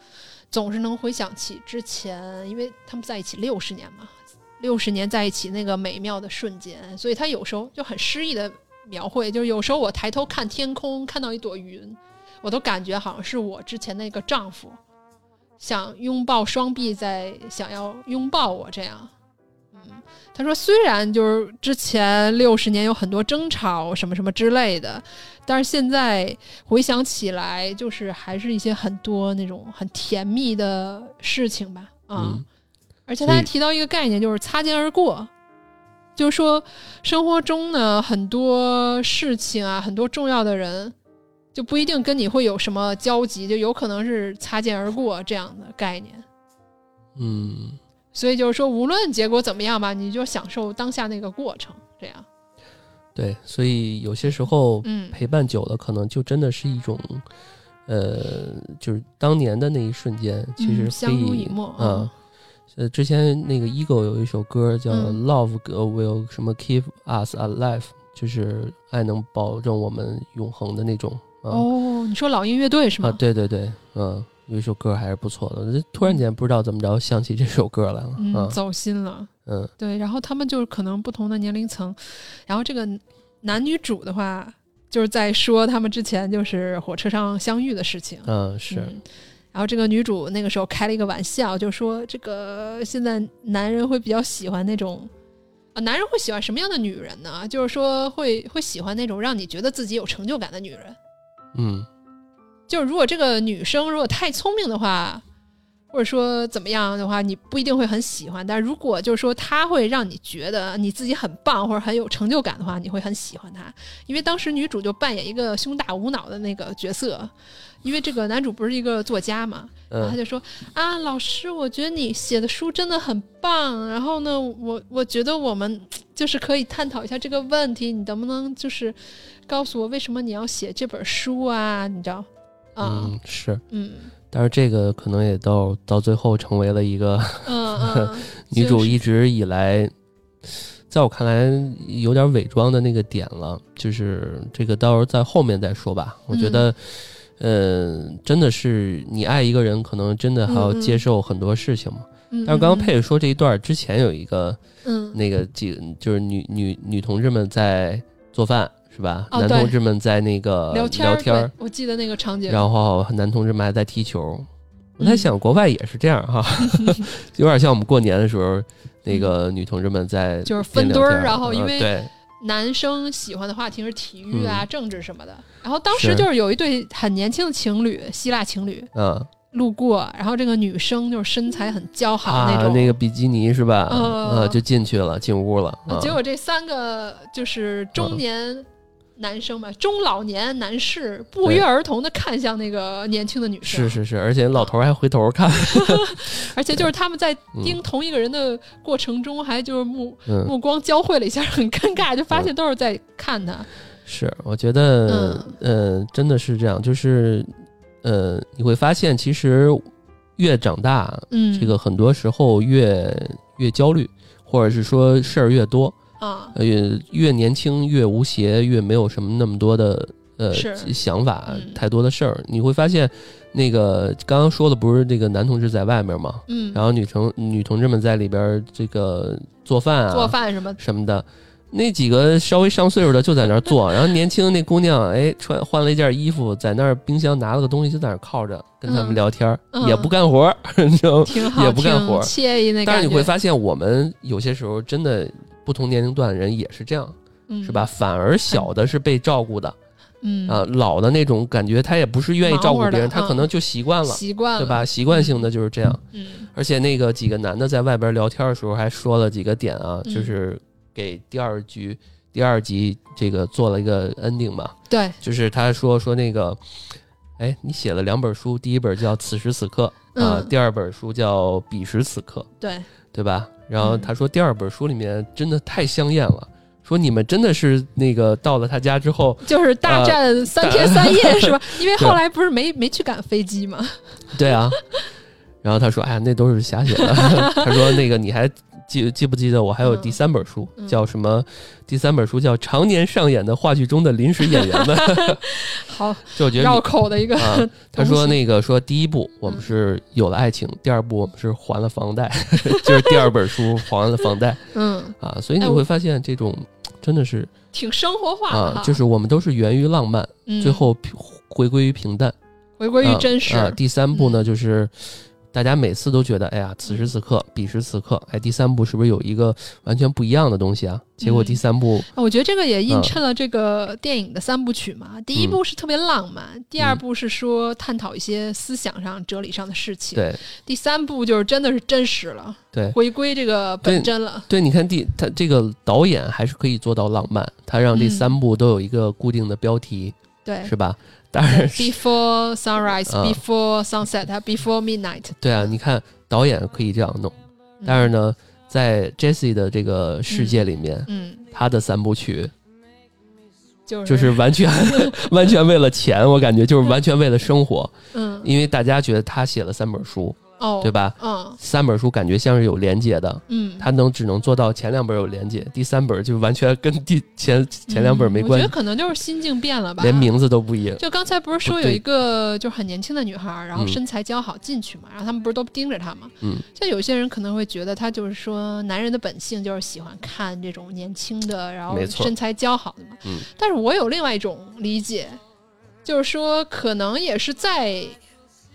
S1: 总是能回想起之前，因为他们在一起六十年嘛。六十年在一起那个美妙的瞬间，所以他有时候就很诗意的描绘，就是有时候我抬头看天空，看到一朵云，我都感觉好像是我之前那个丈夫，想拥抱双臂，在想要拥抱我这样。嗯，他说虽然就是之前六十年有很多争吵什么什么之类的，但是现在回想起来，就是还是一些很多那种很甜蜜的事情吧。
S2: 嗯。
S1: 而且他还提到一个概念，就是擦肩而过，就是说生活中呢很多事情啊，很多重要的人就不一定跟你会有什么交集，就有可能是擦肩而过这样的概念。
S2: 嗯，
S1: 所以就是说，无论结果怎么样吧，你就享受当下那个过程，这样。
S2: 对，所以有些时候，嗯，陪伴久了，可能就真的是一种，呃，就是当年的那一瞬间，其实
S1: 相濡以沫
S2: 啊。呃，之前那个 Ego 有一首歌叫《Love Will 什么 Keep Us Alive》，就是爱能保证我们永恒的那种。
S1: 哦，你说老鹰乐队是吗？
S2: 啊，对对对，嗯，有一首歌还是不错的。突然间不知道怎么着想起这首歌来了，嗯，
S1: 走心了。
S2: 嗯，
S1: 对，然后他们就是可能不同的年龄层，然后这个男女主的话，就是在说他们之前就是火车上相遇的事情。
S2: 嗯，是。
S1: 然后这个女主那个时候开了一个玩笑，就说这个现在男人会比较喜欢那种，啊，男人会喜欢什么样的女人呢？就是说会会喜欢那种让你觉得自己有成就感的女人。
S2: 嗯，
S1: 就是如果这个女生如果太聪明的话。或者说怎么样的话，你不一定会很喜欢。但如果就是说她会让你觉得你自己很棒或者很有成就感的话，你会很喜欢她。因为当时女主就扮演一个胸大无脑的那个角色，因为这个男主不是一个作家嘛，然后他就说啊，老师，我觉得你写的书真的很棒。然后呢，我我觉得我们就是可以探讨一下这个问题，你能不能就是告诉我为什么你要写这本书啊？你知道？
S2: 嗯，是，
S1: 嗯。
S2: 但是这个可能也到到最后成为了一个 女主一直以来，在我看来有点伪装的那个点了。就是这个到时候在后面再说吧。我觉得，嗯，真的是你爱一个人，可能真的还要接受很多事情嘛。但是刚刚佩佩说这一段之前有一个，
S1: 嗯，
S2: 那个几就是女女女同志们在做饭。是吧？男同志们在那个聊
S1: 天，我记得那个场景。
S2: 然后男同志们还在踢球。我在想，国外也是这样哈，有点像我们过年的时候，那个女同志们在
S1: 就是分堆儿，然后因为男生喜欢的话题是体育啊、政治什么的。然后当时就是有一对很年轻的情侣，希腊情侣，
S2: 嗯，
S1: 路过，然后这个女生就是身材很姣好那种，
S2: 那个比基尼是吧？呃，就进去了，进屋了。
S1: 结果这三个就是中年。男生嘛，中老年男士不约而同的看向那个年轻的女生，
S2: 是是是，而且老头还回头看，
S1: 而且就是他们在盯同一个人的过程中，还就是目目光交汇了一下，很尴尬，就发现都是在看他。
S2: 是，我觉得，呃，真的是这样，就是，呃，你会发现，其实越长大，
S1: 嗯，
S2: 这个很多时候越越焦虑，或者是说事儿越多。
S1: 啊，
S2: 越越年轻越无邪，越没有什么那么多的呃想法，太多的事儿。你会发现，那个刚刚说的不是这个男同志在外面吗？
S1: 嗯，
S2: 然后女同女同志们在里边这个做饭啊，
S1: 做饭什么
S2: 什么的。那几个稍微上岁数的就在那儿坐，然后年轻的那姑娘，哎，穿换了一件衣服，在那儿冰箱拿了个东西，就在那儿靠着跟他们聊天，也不干活，你知道也不干活，
S1: 惬意那
S2: 但是你会发现，我们有些时候真的不同年龄段的人也是这样，是吧？反而小的是被照顾的。
S1: 嗯
S2: 啊，老的那种感觉，他也不是愿意照顾别人，他可能就习惯了，
S1: 习惯了，
S2: 对吧？习惯性的就是这样。
S1: 嗯，
S2: 而且那个几个男的在外边聊天的时候还说了几个点啊，就是给第二局、第二集这个做了一个 ending 嘛。
S1: 对，
S2: 就是他说说那个，哎，你写了两本书，第一本叫《此时此刻》啊，第二本书叫《彼时此刻》，
S1: 对，
S2: 对吧？然后他说第二本书里面真的太香艳了。说你们真的是那个到了他家之后，
S1: 就是大战三天三夜 是吧？因为后来不是没没去赶飞机吗？
S2: 对啊。然后他说：“哎呀，那都是瞎写的。”他说：“那个你还记记不记得我还有第三本书叫什么？第三本书叫《常年上演的话剧中的临时演员们》。
S1: 好，
S2: 就我觉得
S1: 绕口的一个。
S2: 他说：“那个说第一部我们是有了爱情，第二部我们是还了房贷，就是第二本书还了房贷。”
S1: 嗯
S2: 啊，所以你会发现这种。真的是
S1: 挺生活化
S2: 啊，就是我们都是源于浪漫，最后回归于平淡，
S1: 回归于真实。
S2: 第三部呢，就是。大家每次都觉得，哎呀，此时此刻，彼时此刻，哎，第三部是不是有一个完全不一样的东西啊？结果第三部，
S1: 我觉得这个也映衬了这个电影的三部曲嘛。第一部是特别浪漫，第二部是说探讨一些思想上、哲理上的事情，
S2: 对。
S1: 第三部就是真的是真实了，
S2: 对，
S1: 回归这个本真了。
S2: 对，你看第他这个导演还是可以做到浪漫，他让这三部都有一个固定的标题，
S1: 对，
S2: 是吧？当然
S1: ，Before sunrise, before sunset, before midnight。
S2: 对啊，你看导演可以这样弄，但是呢，在 Jesse 的这个世界里面，
S1: 嗯，
S2: 他的三部曲
S1: 就
S2: 就是完全 完全为了钱，我感觉就是完全为了生活，
S1: 嗯，
S2: 因为大家觉得他写了三本书。
S1: 哦，
S2: 对吧？
S1: 嗯，
S2: 三本书感觉像是有连接的，
S1: 嗯，
S2: 他能只能做到前两本有连接，第三本就完全跟第前前两本没关系。
S1: 我觉得可能就是心境变了吧，
S2: 连名字都不一样。
S1: 就刚才不是说有一个就很年轻的女孩，然后身材姣好进去嘛，然后他们不是都盯着她嘛？
S2: 嗯，
S1: 像有些人可能会觉得他就是说男人的本性就是喜欢看这种年轻的，然后身材姣好的嘛。
S2: 嗯，
S1: 但是我有另外一种理解，就是说可能也是在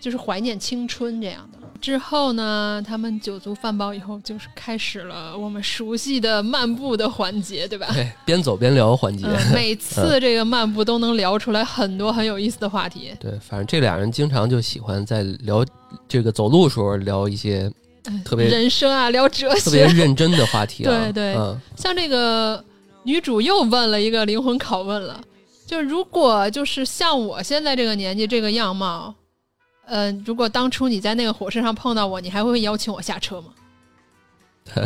S1: 就是怀念青春这样的。之后呢，他们酒足饭饱以后，就是开始了我们熟悉的漫步的环节，对吧？
S2: 对，边走边聊环节。
S1: 每次这个漫步都能聊出来很多很有意思的话题。
S2: 对，反正这俩人经常就喜欢在聊这个走路时候聊一些特别
S1: 人生啊，聊哲学，
S2: 特别认真的话题。
S1: 对对，像这个女主又问了一个灵魂拷问了，就如果就是像我现在这个年纪这个样貌。嗯，如果当初你在那个火车上碰到我，你还会邀请我下车吗？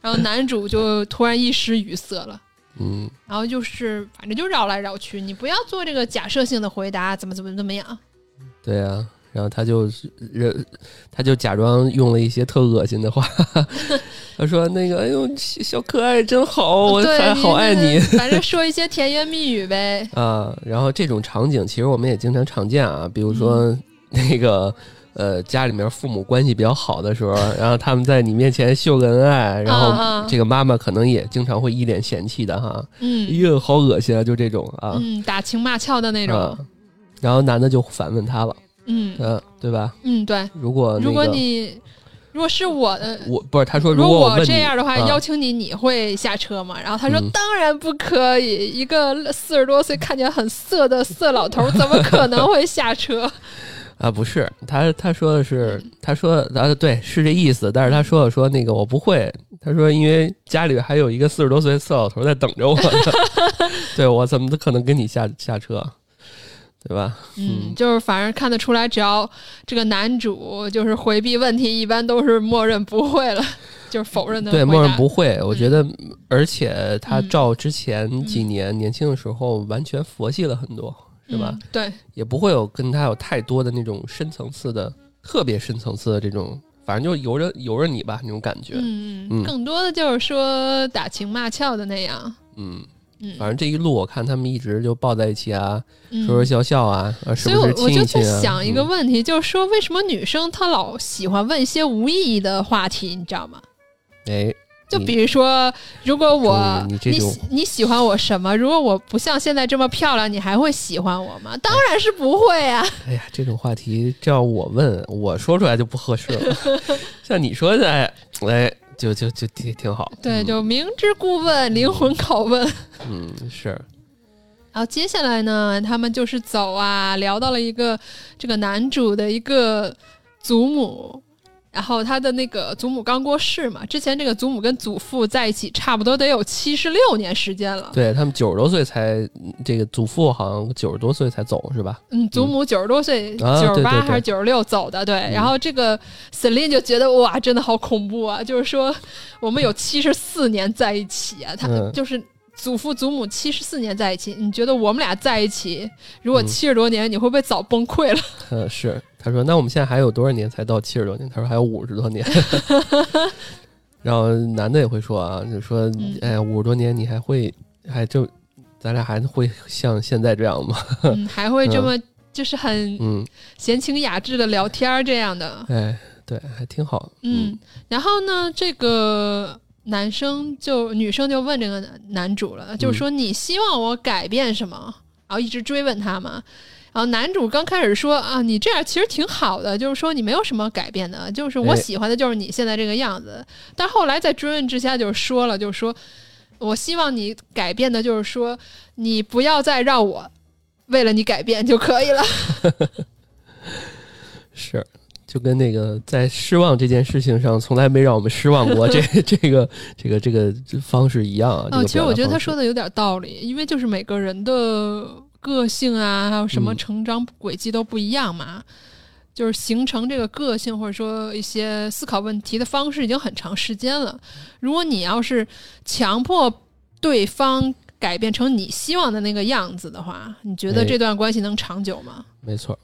S1: 然后男主就突然一时语塞了，
S2: 嗯，
S1: 然后就是反正就绕来绕去，你不要做这个假设性的回答，怎么怎么怎么样？
S2: 对呀。然后他就人，他就假装用了一些特恶心的话，他说：“那个，哎呦，小可爱真好，我还好爱你。”
S1: 反正说一些甜言蜜语呗。
S2: 啊，然后这种场景其实我们也经常常见啊，比如说 那个呃，家里面父母关系比较好的时候，然后他们在你面前秀个恩爱，然后这个妈妈可能也经常会一脸嫌弃的哈，
S1: 嗯，
S2: 哎呦，好恶心啊，就这种啊，
S1: 嗯，打情骂俏的那种。
S2: 然后男的就反问他了。
S1: 嗯
S2: 嗯，对吧？
S1: 嗯，对。
S2: 如果
S1: 如果你如果是我的，
S2: 我不是他说，
S1: 如
S2: 果我
S1: 这样的话，邀请你，你会下车吗？然后他说，当然不可以。一个四十多岁看起来很色的色老头，怎么可能会下车？
S2: 啊，不是，他他说的是，他说啊，对，是这意思。但是他说了说那个我不会，他说因为家里还有一个四十多岁色老头在等着我，对我怎么可能跟你下下车？对吧？
S1: 嗯，就是反正看得出来，只要这个男主就是回避问题，一般都是默认不会了，就是否认的。
S2: 对，默认不会。我觉得，而且他照之前几年年轻的时候，完全佛系了很多，是吧？
S1: 对，
S2: 也不会有跟他有太多的那种深层次的、特别深层次的这种，反正就由着由着你吧那种感觉。
S1: 嗯嗯，更多的就是说打情骂俏的那样。
S2: 嗯。反正这一路我看他们一直就抱在一起啊，说说笑笑啊，
S1: 所以我我就在想一个问题，
S2: 就
S1: 是说为什么女生她老喜欢问一些无意义的话题，你知道吗？
S2: 哎，
S1: 就比如说，如果我你你喜欢我什么？如果我不像现在这么漂亮，你还会喜欢我吗？当然是不会啊！
S2: 哎呀，这种话题这要我问，我说出来就不合适了。像你说的，哎，哎，就就就挺挺好。
S1: 对，就明知故问，灵魂拷问。
S2: 嗯，是。
S1: 然后接下来呢，他们就是走啊，聊到了一个这个男主的一个祖母。然后他的那个祖母刚过世嘛，之前这个祖母跟祖父在一起差不多得有七十六年时间了。
S2: 对他们九十多岁才，这个祖父好像九十多岁才走是吧？
S1: 嗯，祖母九十多岁，九十八还是九十六走的？对。然后这个 Celine 就觉得哇，真的好恐怖啊！就是说我们有七十四年在一起啊，他就是祖父祖母七十四年在一起，你觉得我们俩在一起，如果七十多年，你会不会早崩溃了？
S2: 嗯，是。他说：“那我们现在还有多少年才到七十多年？”他说：“还有五十多年。”然后男的也会说啊，就说：“哎呀，五十多年你还会还就咱俩还会像现在这样吗？
S1: 还会这么就是很嗯闲情雅致的聊天这样的？
S2: 哎，对，还挺好。
S1: 嗯，然后呢，这个男生就女生就问这个男主了，就是说你希望我改变什么？然后一直追问他嘛。”然后男主刚开始说啊，你这样其实挺好的，就是说你没有什么改变的，就是我喜欢的就是你现在这个样子。但后来在追问之下，就是说了，就是说我希望你改变的，就是说你不要再让我为了你改变就可以了。
S2: 是，就跟那个在失望这件事情上从来没让我们失望过，这 这个这个这个方式一样啊。
S1: 哦，其实我觉得他说的有点道理，因为就是每个人的。个性啊，还有什么成长轨迹都不一样嘛，就是形成这个个性或者说一些思考问题的方式已经很长时间了。如果你要是强迫对方改变成你希望的那个样子的话，你觉得这段关系能长久吗？
S2: 没错，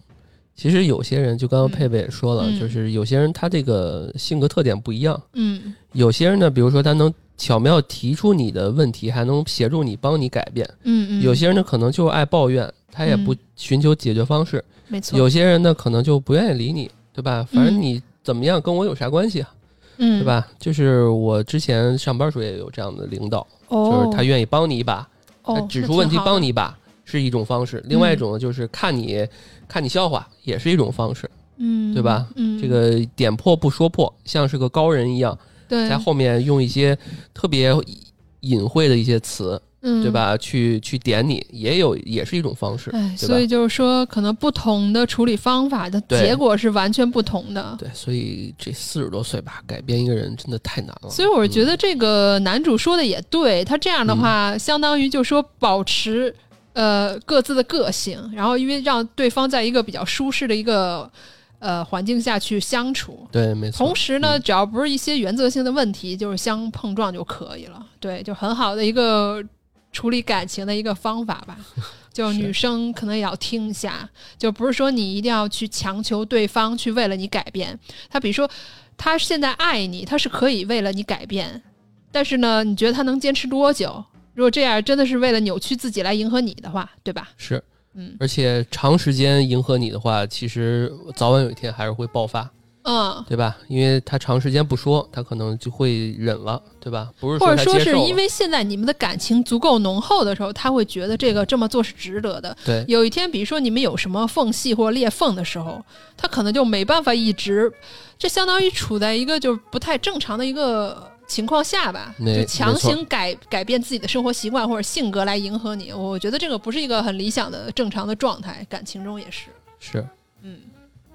S2: 其实有些人就刚刚佩佩也说了，就是有些人他这个性格特点不一样，
S1: 嗯，
S2: 有些人呢，比如说他能。巧妙提出你的问题，还能协助你帮你改变。
S1: 嗯嗯，
S2: 有些人呢可能就爱抱怨，他也不寻求解决方式。
S1: 没错，
S2: 有些人呢可能就不愿意理你，对吧？反正你怎么样跟我有啥关系啊？
S1: 嗯，
S2: 对吧？就是我之前上班时候也有这样的领导，就是他愿意帮你一把，他指出问题帮你一把是一种方式。另外一种就是看你看你笑话，也是一种方式。
S1: 嗯，
S2: 对吧？嗯，这个点破不说破，像是个高人一样。在后面用一些特别隐晦的一些词，
S1: 嗯，
S2: 对吧？去去点你，也有也是一种方式，
S1: 哎，所以就是说，可能不同的处理方法的结果是完全不同的。
S2: 对，所以这四十多岁吧，改变一个人真的太难了。
S1: 所以我是觉得这个男主说的也对，他这样的话，相当于就说保持呃各自的个性，然后因为让对方在一个比较舒适的一个。呃，环境下去相处，
S2: 对，没错。
S1: 同时呢，只要不是一些原则性的问题，就是相碰撞就可以了。对，就很好的一个处理感情的一个方法吧。就女生可能也要听一下，就不是说你一定要去强求对方去为了你改变。他比如说，他现在爱你，他是可以为了你改变，但是呢，你觉得他能坚持多久？如果这样真的是为了扭曲自己来迎合你的话，对吧？
S2: 是。
S1: 嗯，
S2: 而且长时间迎合你的话，其实早晚有一天还是会爆发，
S1: 嗯，
S2: 对吧？因为他长时间不说，他可能就会忍了，对吧？不是
S1: 或者说是因为现在你们的感情足够浓厚的时候，他会觉得这个这么做是值得的。
S2: 对，
S1: 有一天，比如说你们有什么缝隙或裂缝的时候，他可能就没办法一直，这相当于处在一个就是不太正常的一个。情况下吧，就强行改改变自己的生活习惯或者性格来迎合你，我觉得这个不是一个很理想的正常的状态，感情中也是。
S2: 是，
S1: 嗯，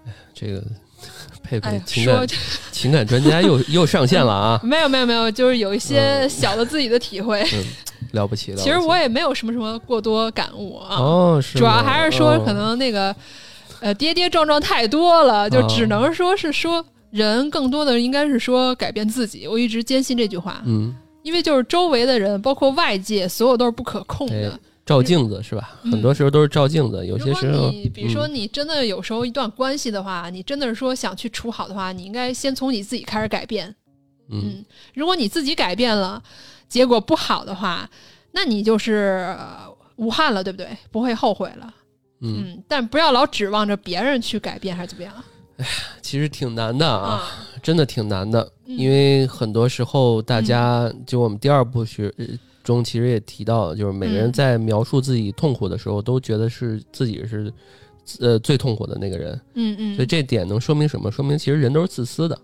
S2: 哎，这个 佩佩情感 情感专家又 又上线了啊！
S1: 没有没有没有，就是有一些小的自己的体会，
S2: 了不起了。
S1: 其实我也没有什么什么过多感悟啊，
S2: 哦，是
S1: 主要还是说可能那个呃跌跌撞撞太多了，就只能说是说。人更多的应该是说改变自己，我一直坚信这句话。
S2: 嗯，
S1: 因为就是周围的人，包括外界，所有都是不可控的。
S2: 照镜子是吧？很多时候都是照镜子。有些时候，
S1: 你比如说你真的有时候一段关系的话，你真的是说想去处好的话，你应该先从你自己开始改变。
S2: 嗯，
S1: 如果你自己改变了，结果不好的话，那你就是无憾了，对不对？不会后悔了。嗯，但不要老指望着别人去改变，还是怎么样？
S2: 哎呀，其实挺难的啊，真的挺难的，因为很多时候大家就我们第二部学中其实也提到，就是每个人在描述自己痛苦的时候，都觉得是自己是呃最痛苦的那个人。
S1: 嗯嗯。
S2: 所以这点能说明什么？说明其实人都是自私的，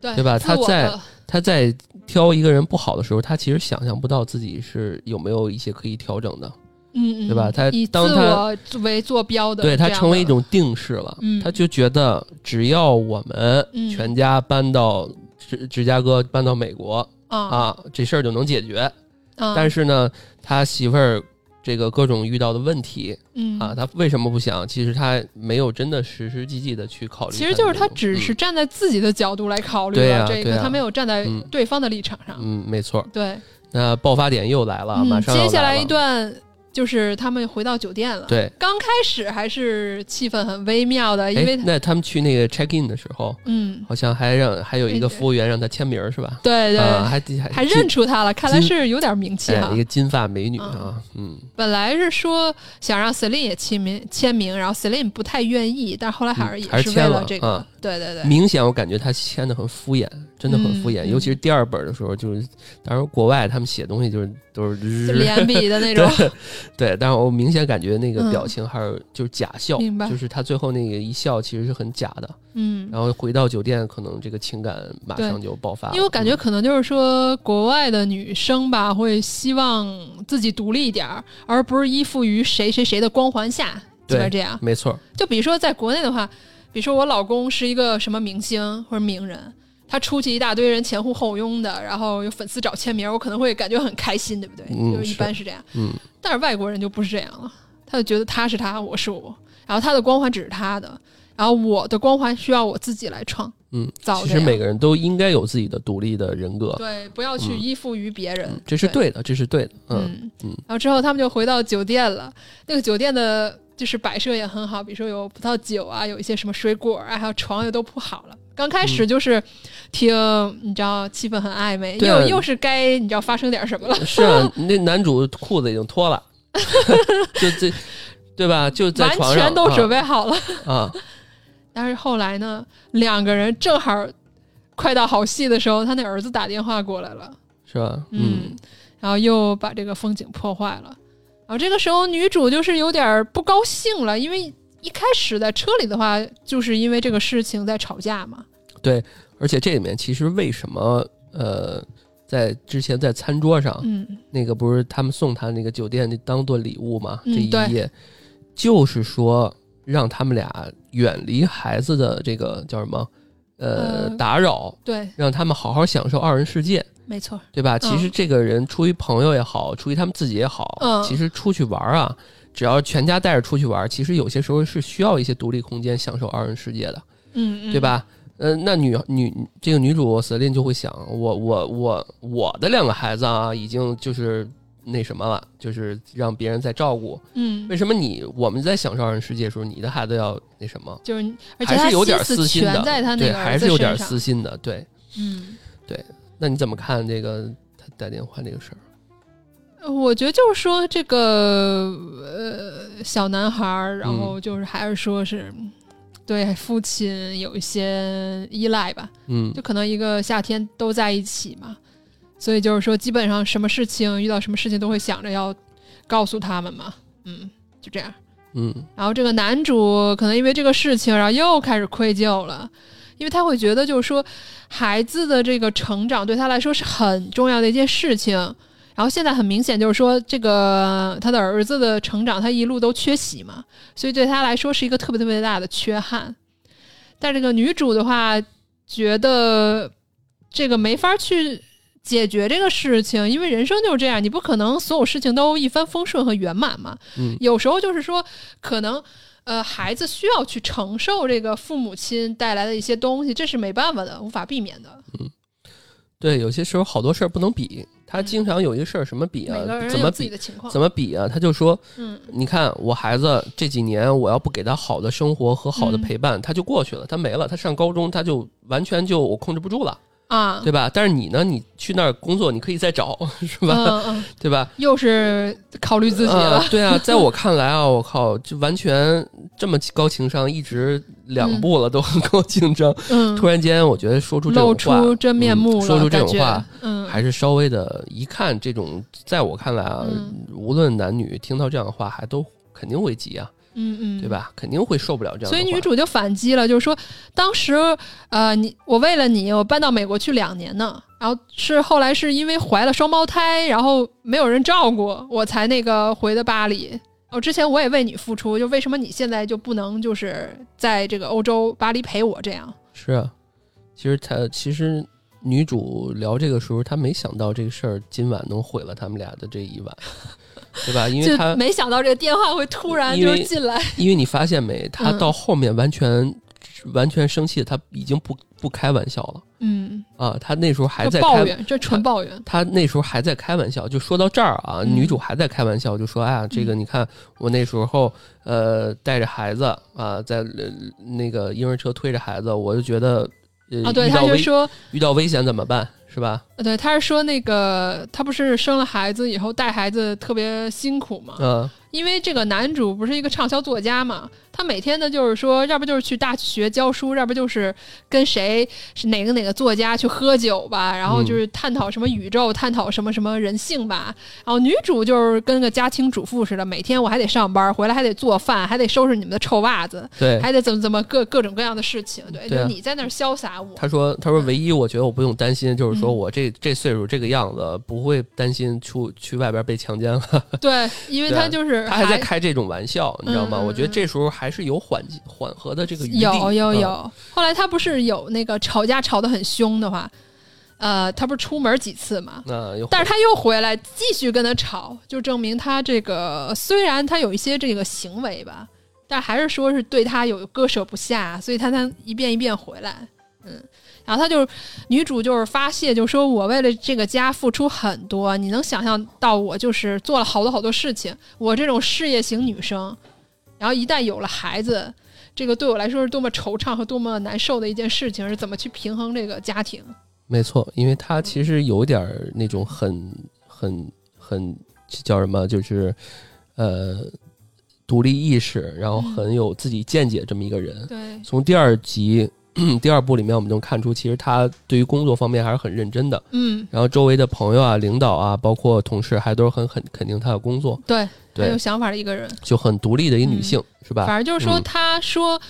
S1: 对
S2: 对吧？他在他在挑一个人不好的时候，他其实想象不到自己是有没有一些可以调整的。
S1: 嗯，
S2: 对吧？他
S1: 以
S2: 自我
S1: 为坐标的，
S2: 对他成为一种定式了。他就觉得只要我们全家搬到芝芝加哥，搬到美国啊，这事儿就能解决。但是呢，他媳妇儿这个各种遇到的问题，
S1: 嗯
S2: 啊，他为什么不想？其实他没有真的实实际际的去考虑。
S1: 其实就是他只是站在自己的角度来考虑这个，他没有站在对方的立场上。
S2: 嗯，没错。
S1: 对，
S2: 那爆发点又来了，马上
S1: 接下来一段。就是他们回到酒店了。
S2: 对，
S1: 刚开始还是气氛很微妙的，因为
S2: 那他们去那个 check in 的时候，
S1: 嗯，
S2: 好像还让还有一个服务员让他签名是吧？
S1: 对对，
S2: 还
S1: 还还认出他了，看来是有点名气
S2: 哈。一个金发美女啊，嗯，
S1: 本来是说想让 Celine 也签名签名，然后 Celine 不太愿意，但后来还是也是为了这个，对对对，
S2: 明显我感觉他签的很敷衍。真的很敷衍，尤其是第二本的时候，就是当然国外他们写东西就是都是
S1: 连笔的那种，
S2: 对，但是我明显感觉那个表情还是就是假笑，
S1: 明白？
S2: 就是他最后那个一笑其实是很假的，
S1: 嗯。
S2: 然后回到酒店，可能这个情感马上就爆发，
S1: 因为我感觉可能就是说国外的女生吧，会希望自己独立一点儿，而不是依附于谁谁谁的光环下，就是这样。
S2: 没错。
S1: 就比如说在国内的话，比如说我老公是一个什么明星或者名人。他出去一大堆人前呼后拥的，然后有粉丝找签名，我可能会感觉很开心，对不对？就一般是这样。
S2: 嗯。
S1: 但是外国人就不是这样了，他就觉得他是他，我是我，然后他的光环只是他的，然后我的光环需要我自己来创。
S2: 嗯。其实每个人都应该有自己的独立的人格。
S1: 对，不要去依附于别人。
S2: 这是对的，这是对的。
S1: 嗯嗯。然后之后他们就回到酒店了，那个酒店的就是摆设也很好，比如说有葡萄酒啊，有一些什么水果啊，还有床也都铺好了。刚开始就是挺，你知道气氛很暧昧，又又是该你知道发生点什么了。
S2: 是啊，那男主裤子已经脱了，就这，对吧？就在
S1: 床上，完全都准备好了
S2: 啊。
S1: 但是后来呢，两个人正好快到好戏的时候，他那儿子打电话过来了，
S2: 是吧？
S1: 嗯，然后又把这个风景破坏了。然后这个时候女主就是有点不高兴了，因为。一开始在车里的话，就是因为这个事情在吵架嘛。
S2: 对，而且这里面其实为什么呃，在之前在餐桌上，
S1: 嗯，
S2: 那个不是他们送他那个酒店当做礼物嘛？这一
S1: 页
S2: 就是说让他们俩远离孩子的这个叫什么
S1: 呃
S2: 打扰，
S1: 对，
S2: 让他们好好享受二人世界，
S1: 没错，
S2: 对吧？其实这个人出于朋友也好，出于他们自己也好，其实出去玩啊。只要全家带着出去玩，其实有些时候是需要一些独立空间，享受二人世界的，
S1: 嗯，
S2: 对吧？呃，那女女这个女主瑟琳就会想，我我我我的两个孩子啊，已经就是那什么了，就是让别人在照顾，
S1: 嗯，
S2: 为什么你我们在享受二人世界的时候，你的孩子要那什么？
S1: 就是
S2: 还是有点私心的，对，
S1: 还
S2: 是有点私心的，对，
S1: 嗯，
S2: 对。那你怎么看这个他打电话这个事儿？
S1: 我觉得就是说这个呃小男孩儿，然后就是还是说是对父亲有一些依赖吧，
S2: 嗯，
S1: 就可能一个夏天都在一起嘛，所以就是说基本上什么事情遇到什么事情都会想着要告诉他们嘛，嗯，就这样，
S2: 嗯，
S1: 然后这个男主可能因为这个事情，然后又开始愧疚了，因为他会觉得就是说孩子的这个成长对他来说是很重要的一件事情。然后现在很明显就是说，这个他的儿子的成长，他一路都缺席嘛，所以对他来说是一个特别特别大的缺憾。但这个女主的话，觉得这个没法去解决这个事情，因为人生就是这样，你不可能所有事情都一帆风顺和圆满嘛。
S2: 嗯，
S1: 有时候就是说，可能呃，孩子需要去承受这个父母亲带来的一些东西，这是没办法的，无法避免的。
S2: 嗯，对，有些时候好多事儿不能比。他经常有一个事儿，什么比啊？怎么比？怎么比啊？他就说：“
S1: 嗯，
S2: 你看我孩子这几年，我要不给他好的生活和好的陪伴，他就过去了，他没了。他上高中，他就完全就我控制不住了。
S1: 啊，
S2: 对吧？但是你呢，你去那儿工作，你可以再找，是吧？
S1: 嗯嗯，
S2: 对吧？
S1: 又是考虑自己了。
S2: 对啊，在我看来啊，我靠，就完全这么高情商，一直两步了都很高情商。
S1: 嗯，
S2: 突然间，我觉得说出这种
S1: 话，露出真面目，
S2: 说出这种话，
S1: 嗯，
S2: 还是稍微的，一看这种，在我看来啊，无论男女，听到这样的话，还都肯定会急啊。
S1: 嗯嗯，
S2: 对吧？肯定会受不了这样。
S1: 所以女主就反击了，就是说，当时呃，你我为了你，我搬到美国去两年呢，然后是后来是因为怀了双胞胎，然后没有人照顾，我才那个回的巴黎。哦，之前我也为你付出，就为什么你现在就不能就是在这个欧洲巴黎陪我这样？
S2: 是啊，其实他其实女主聊这个时候，她没想到这个事儿今晚能毁了他们俩的这一晚。对吧？因为他
S1: 没想到这个电话会突然就进来。
S2: 因为你发现没，他到后面完全完全生气，他已经不不开玩笑了。
S1: 嗯
S2: 啊，他那时候还在
S1: 抱怨，这纯抱怨。
S2: 他那时候还在开玩笑，就说到这儿啊，女主还在开玩笑，就说：“哎呀，这个你看，我那时候呃带着孩子啊，在那个婴儿车推着孩子，我就觉得
S1: 啊，对，他就说
S2: 遇到危险怎么办？”是吧？
S1: 对，他是说那个他不是生了孩子以后带孩子特别辛苦嘛？
S2: 嗯。
S1: 因为这个男主不是一个畅销作家嘛，他每天呢就是说，要不就是去大学教书，要不就是跟谁是哪个哪个作家去喝酒吧，然后就是探讨什么宇宙，探讨什么什么人性吧。然后女主就是跟个家庭主妇似的，每天我还得上班，回来还得做饭，还得收拾你们的臭袜子，
S2: 对，
S1: 还得怎么怎么各各种各样的事情，对，就你在那儿潇洒我。
S2: 他说，他说唯一我觉得我不用担心，就是说我这这岁数这个样子，不会担心出去外边被强奸了。
S1: 对，因为他就是。
S2: 他还在开这种玩笑，你知道吗？我觉得这时候还是有缓缓和的这个余地。
S1: 有有有。后来他不是有那个吵架吵得很凶的话，呃，他不是出门几次嘛？但是他又回来继续跟他吵，就证明他这个虽然他有一些这个行为吧，但还是说是对他有割舍不下，所以他才一遍一遍回来。嗯。然后他就女主就是发泄，就说我为了这个家付出很多，你能想象到我就是做了好多好多事情。我这种事业型女生，然后一旦有了孩子，这个对我来说是多么惆怅和多么难受的一件事情，是怎么去平衡这个家庭？
S2: 没错，因为他其实有点那种很很很叫什么，就是呃独立意识，然后很有自己见解这么一个人。
S1: 对，
S2: 从第二集。第二部里面，我们能看出，其实他对于工作方面还是很认真的。
S1: 嗯，
S2: 然后周围的朋友啊、领导啊，包括同事，还都是很很肯定他的工作。
S1: 对。很有想法的一个人，
S2: 就很独立的一个女性，是吧？
S1: 反正就是说，他说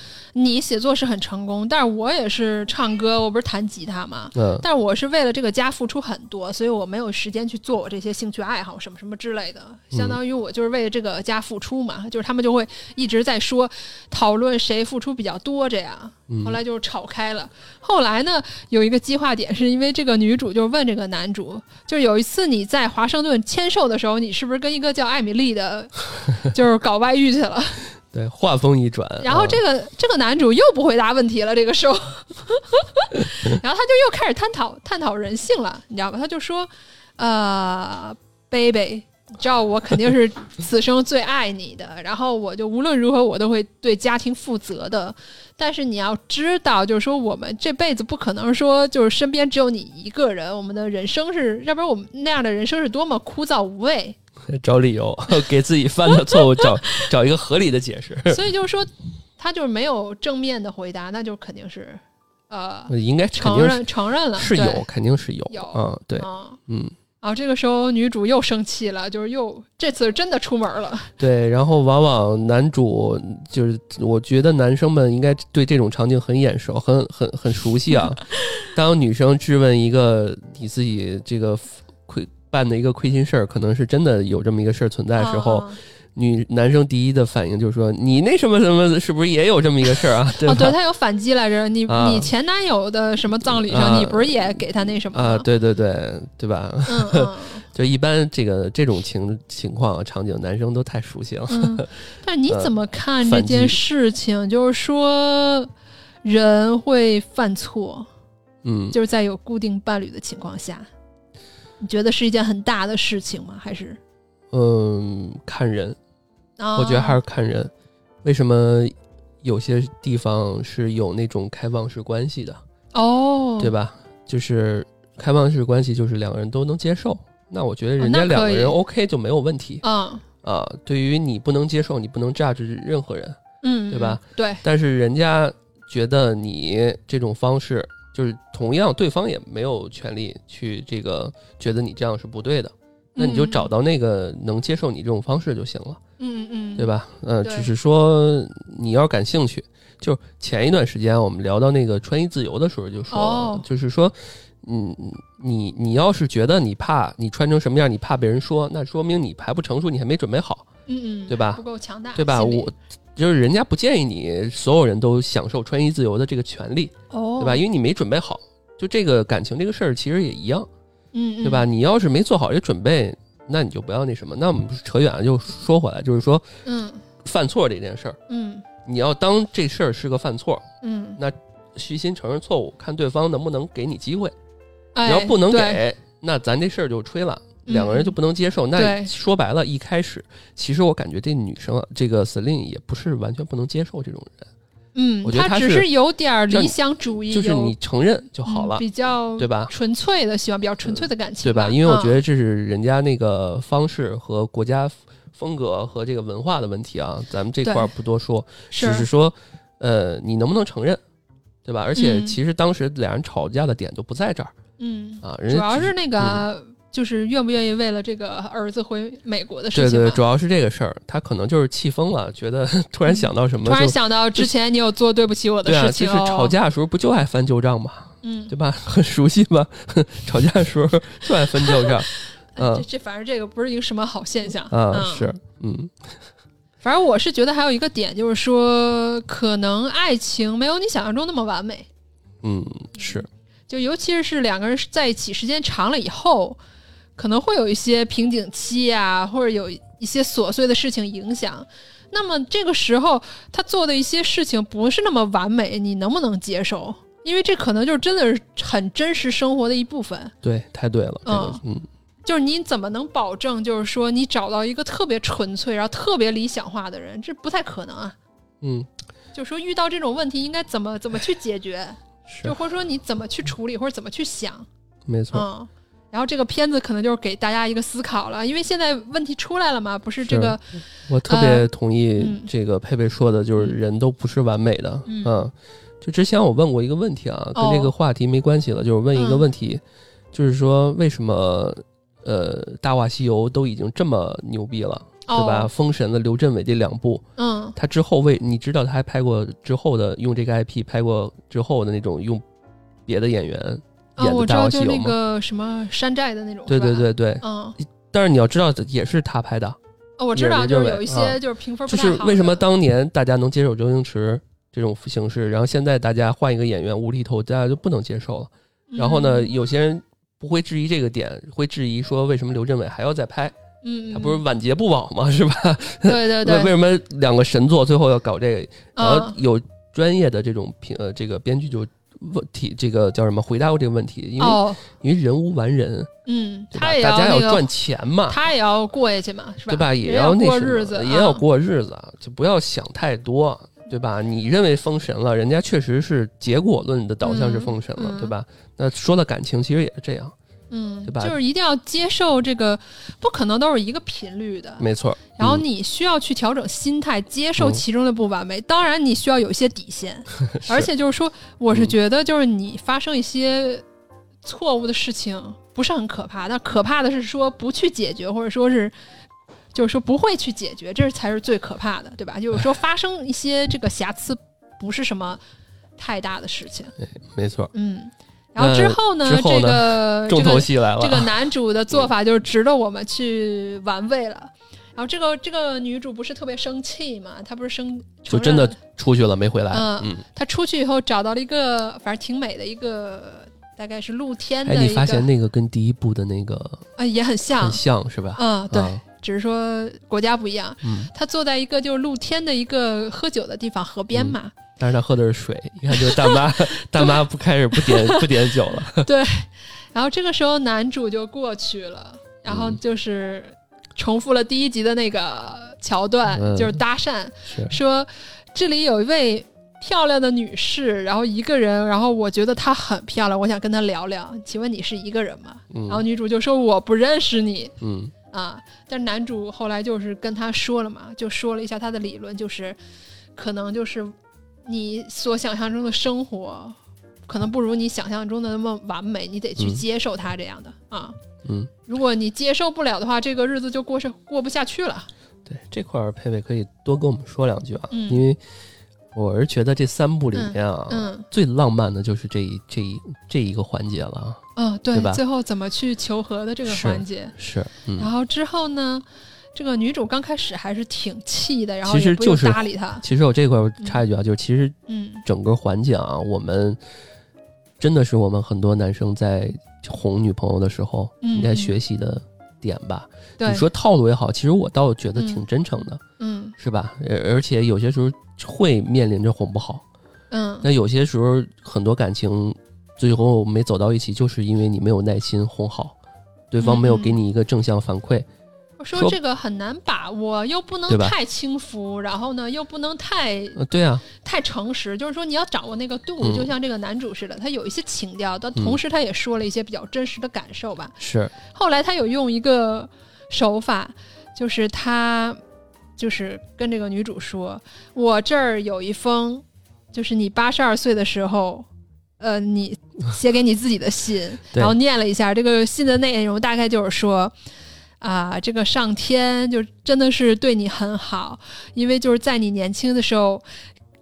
S1: 你写作是很成功，但是我也是唱歌，我不是弹吉他嘛。嗯。但是我是为了这个家付出很多，所以我没有时间去做我这些兴趣爱好什么什么之类的。相当于我就是为了这个家付出嘛，就是他们就会一直在说讨论谁付出比较多这样。后来就吵开了。后来呢，有一个激化点，是因为这个女主就问这个男主，就有一次你在华盛顿签售的时候，你是不是跟一个叫艾米丽的？就是搞外遇去了，
S2: 对，话锋一转，
S1: 然后这个这个男主又不回答问题了，这个时候，然后他就又开始探讨探讨人性了，你知道吧？他就说，呃，baby。你知道我肯定是此生最爱你的，然后我就无论如何我都会对家庭负责的。但是你要知道，就是说我们这辈子不可能说就是身边只有你一个人，我们的人生是，要不然我们那样的人生是多么枯燥无味。
S2: 找理由 给自己犯的错误找 找一个合理的解释。
S1: 所以就是说，他就是没有正面的回答，那就肯定是呃，
S2: 应该
S1: 承认承认了
S2: 是有，肯定是有
S1: 有
S2: 嗯对嗯。
S1: 啊，这个时候女主又生气了，就是又这次真的出门了。
S2: 对，然后往往男主就是，我觉得男生们应该对这种场景很眼熟，很很很熟悉啊。当女生质问一个你自己这个亏办的一个亏心事儿，可能是真的有这么一个事儿存在的时候。女男生第一的反应就是说：“你那什么什么，是不是也有这么一个事儿啊？”
S1: 哦，对他有反击来着。你你前男友的什么葬礼上，你不是也给他那什么
S2: 啊？对对对，对吧？
S1: 嗯，
S2: 就一般这个这种情情况场景，男生都太熟悉了。
S1: 但你怎么看这件事情？就是说，人会犯错，
S2: 嗯，
S1: 就是在有固定伴侣的情况下，你觉得是一件很大的事情吗？还是？
S2: 嗯，看人。我觉得还是看人，为什么有些地方是有那种开放式关系的？
S1: 哦，
S2: 对吧？就是开放式关系，就是两个人都能接受。那我觉得人家两个人 OK 就没有问题。
S1: 嗯
S2: 啊，对于你不能接受，你不能榨制任何人，
S1: 嗯，
S2: 对吧？
S1: 对。
S2: 但是人家觉得你这种方式，就是同样对方也没有权利去这个觉得你这样是不对的。那你就找到那个能接受你这种方式就行了。
S1: 嗯嗯，
S2: 对吧？嗯，只是说你要感兴趣。就前一段时间我们聊到那个穿衣自由的时候，就说，就是说。嗯，你你要是觉得你怕你穿成什么样，你怕被人说，那说明你还不成熟，你还没准备好，
S1: 嗯
S2: 嗯，对吧？
S1: 不够强大，
S2: 对吧？我就是人家不建议你所有人都享受穿衣自由的这个权利，
S1: 哦，
S2: 对吧？因为你没准备好，就这个感情这个事儿其实也一样，
S1: 嗯，
S2: 对吧？你要是没做好这准备，那你就不要那什么。那我们扯远了，就说回来，就是说，
S1: 嗯，
S2: 犯错这件事儿，
S1: 嗯，
S2: 你要当这事儿是个犯错，
S1: 嗯，
S2: 那虚心承认错误，看对方能不能给你机会。
S1: 你
S2: 要不能给，那咱这事儿就吹了，两个人就不能接受。
S1: 那
S2: 说白了，一开始其实我感觉这女生啊，这个 Celine 也不是完全不能接受这种人。
S1: 嗯，
S2: 我觉得
S1: 她只是有点理想主义，
S2: 就是你承认就好了，
S1: 比较
S2: 对吧？
S1: 纯粹的喜欢比较纯粹的感情，
S2: 对吧？因为我觉得这是人家那个方式和国家风格和这个文化的问题啊，咱们这块儿不多说，只
S1: 是
S2: 说，呃，你能不能承认，对吧？而且其实当时俩人吵架的点都不在这儿。
S1: 嗯
S2: 啊，人
S1: 主要是那个，就是愿不愿意为了这个儿子回美国的事
S2: 情。对对，主要是这个事儿，他可能就是气疯了，觉得 突然想到什么，突
S1: 然想到之前你有做对不起我的事情。
S2: 就是吵架的时候不就爱翻旧账吗？
S1: 嗯，
S2: 对吧？很熟悉吧？吵架的时候就爱翻旧账。嗯，
S1: 这这反正这个不是一个什么好现象
S2: 啊。是，嗯，
S1: 反正我是觉得还有一个点，就是说，可能爱情没有你想象中那么完美。
S2: 嗯，是。
S1: 就尤其是两个人在一起时间长了以后，可能会有一些瓶颈期啊，或者有一些琐碎的事情影响。那么这个时候他做的一些事情不是那么完美，你能不能接受？因为这可能就是真的是很真实生活的一部分。
S2: 对，太对了。嗯嗯，
S1: 就是你怎么能保证，就是说你找到一个特别纯粹，然后特别理想化的人，这不太可能啊。
S2: 嗯，
S1: 就说遇到这种问题应该怎么怎么去解决？就或者说你怎么去处理，或者怎么去想，
S2: 没错。
S1: 嗯，然后这个片子可能就是给大家一个思考了，因为现在问题出来了嘛，不是这个。
S2: 我特别同意这个佩佩说的，就是人都不是完美的。嗯，就之前我问过一个问题啊，跟这个话题没关系了，就是问一个问题，就是说为什么呃《大话西游》都已经这么牛逼了？对吧？封神的刘镇伟这两部，
S1: 嗯，
S2: 他之后为你知道他还拍过之后的用这个 IP 拍过之后的那种用别的演员演的大话西游
S1: 吗？那个什么山寨的那种，
S2: 对对对对，
S1: 嗯。
S2: 但是你要知道，也是他拍的。
S1: 哦，我知道，就是有一些就是评分不
S2: 就是为什么当年大家能接受周星驰这种形式，然后现在大家换一个演员无厘头，大家就不能接受了。然后呢，有些人不会质疑这个点，会质疑说为什么刘镇伟还要再拍？
S1: 嗯，
S2: 他不是晚节不保吗？是吧？
S1: 对对对。
S2: 为什么两个神作最后要搞这个？然后有专业的这种评呃，这个编剧就问题，这个叫什么？回答过这个问题，因为因为人无完人，
S1: 嗯，
S2: 他也大家要赚钱嘛，
S1: 他也要过下去嘛，是吧？
S2: 对吧？
S1: 也
S2: 要
S1: 过日子，
S2: 也要过日子，就不要想太多，对吧？你认为封神了，人家确实是结果论的导向是封神了，对吧？那说到感情其实也是这样。
S1: 嗯，
S2: 对吧？
S1: 就是一定要接受这个，不可能都是一个频率的，
S2: 没错。
S1: 然后你需要去调整心态，接受其中的不完美。当然，你需要有一些底线，而且就是说，我是觉得，就是你发生一些错误的事情不是很可怕，但可怕的是说不去解决，或者说是就是说不会去解决，这才是最可怕的，对吧？就是说发生一些这个瑕疵，不是什么太大的事情。
S2: 没错，
S1: 嗯。然后之后呢？这个
S2: 重头戏来了。
S1: 这个男主的做法就是值得我们去玩味了。然后这个这个女主不是特别生气嘛？她不是生
S2: 就真的出去了没回来？
S1: 嗯，嗯她出去以后找到了一个反正挺美的一个，大概是露天的。哎，
S2: 你发现那个跟第一部的那个
S1: 啊也很像，
S2: 很像是吧？
S1: 嗯，对，只是说国家不一样。嗯，她坐在一个就是露天的一个喝酒的地方，河边嘛。
S2: 但是他喝的是水，一看就是大妈，大妈不开始不点 不点酒了。
S1: 对，然后这个时候男主就过去了，然后就是重复了第一集的那个桥段，就是搭讪，说这里有一位漂亮的女士，然后一个人，然后我觉得她很漂亮，我想跟她聊聊。请问你是一个人吗？然后女主就说我不认识你。
S2: 嗯
S1: 啊，但男主后来就是跟他说了嘛，就说了一下他的理论，就是可能就是你所想象中的生活，可能不如你想象中的那么完美，你得去接受它这样的啊。
S2: 嗯，
S1: 如果你接受不了的话，这个日子就过上过不下去了。
S2: 对这块儿，佩佩可以多跟我们说两句啊，因为。我是觉得这三部里面啊，嗯最浪漫的就是这一这一这一个环节了。
S1: 嗯，
S2: 对
S1: 吧？最后怎么去求和的这个环节
S2: 是。
S1: 然后之后呢，这个女主刚开始还是挺气的，然后
S2: 其实就是
S1: 搭理他。
S2: 其实我这块插一句啊，就是其实嗯，整个环节啊，我们真的是我们很多男生在哄女朋友的时候应该学习的点吧。
S1: 你
S2: 说套路也好，其实我倒觉得挺真诚的，
S1: 嗯，
S2: 是吧？而而且有些时候。会面临着哄不好，
S1: 嗯，
S2: 那有些时候很多感情最后没走到一起，就是因为你没有耐心哄好，对方没有给你一个正向反馈。
S1: 我说这个很难把握，又不能太轻浮，然后呢又不能太，
S2: 对啊，
S1: 太诚实。就是说你要掌握那个度，就像这个男主似的，他有一些情调，但同时他也说了一些比较真实的感受吧。
S2: 是。
S1: 后来他有用一个手法，就是他。就是跟这个女主说，我这儿有一封，就是你八十二岁的时候，呃，你 写给你自己的信，然后念了一下这个信的内容，大概就是说，啊，这个上天就真的是对你很好，因为就是在你年轻的时候。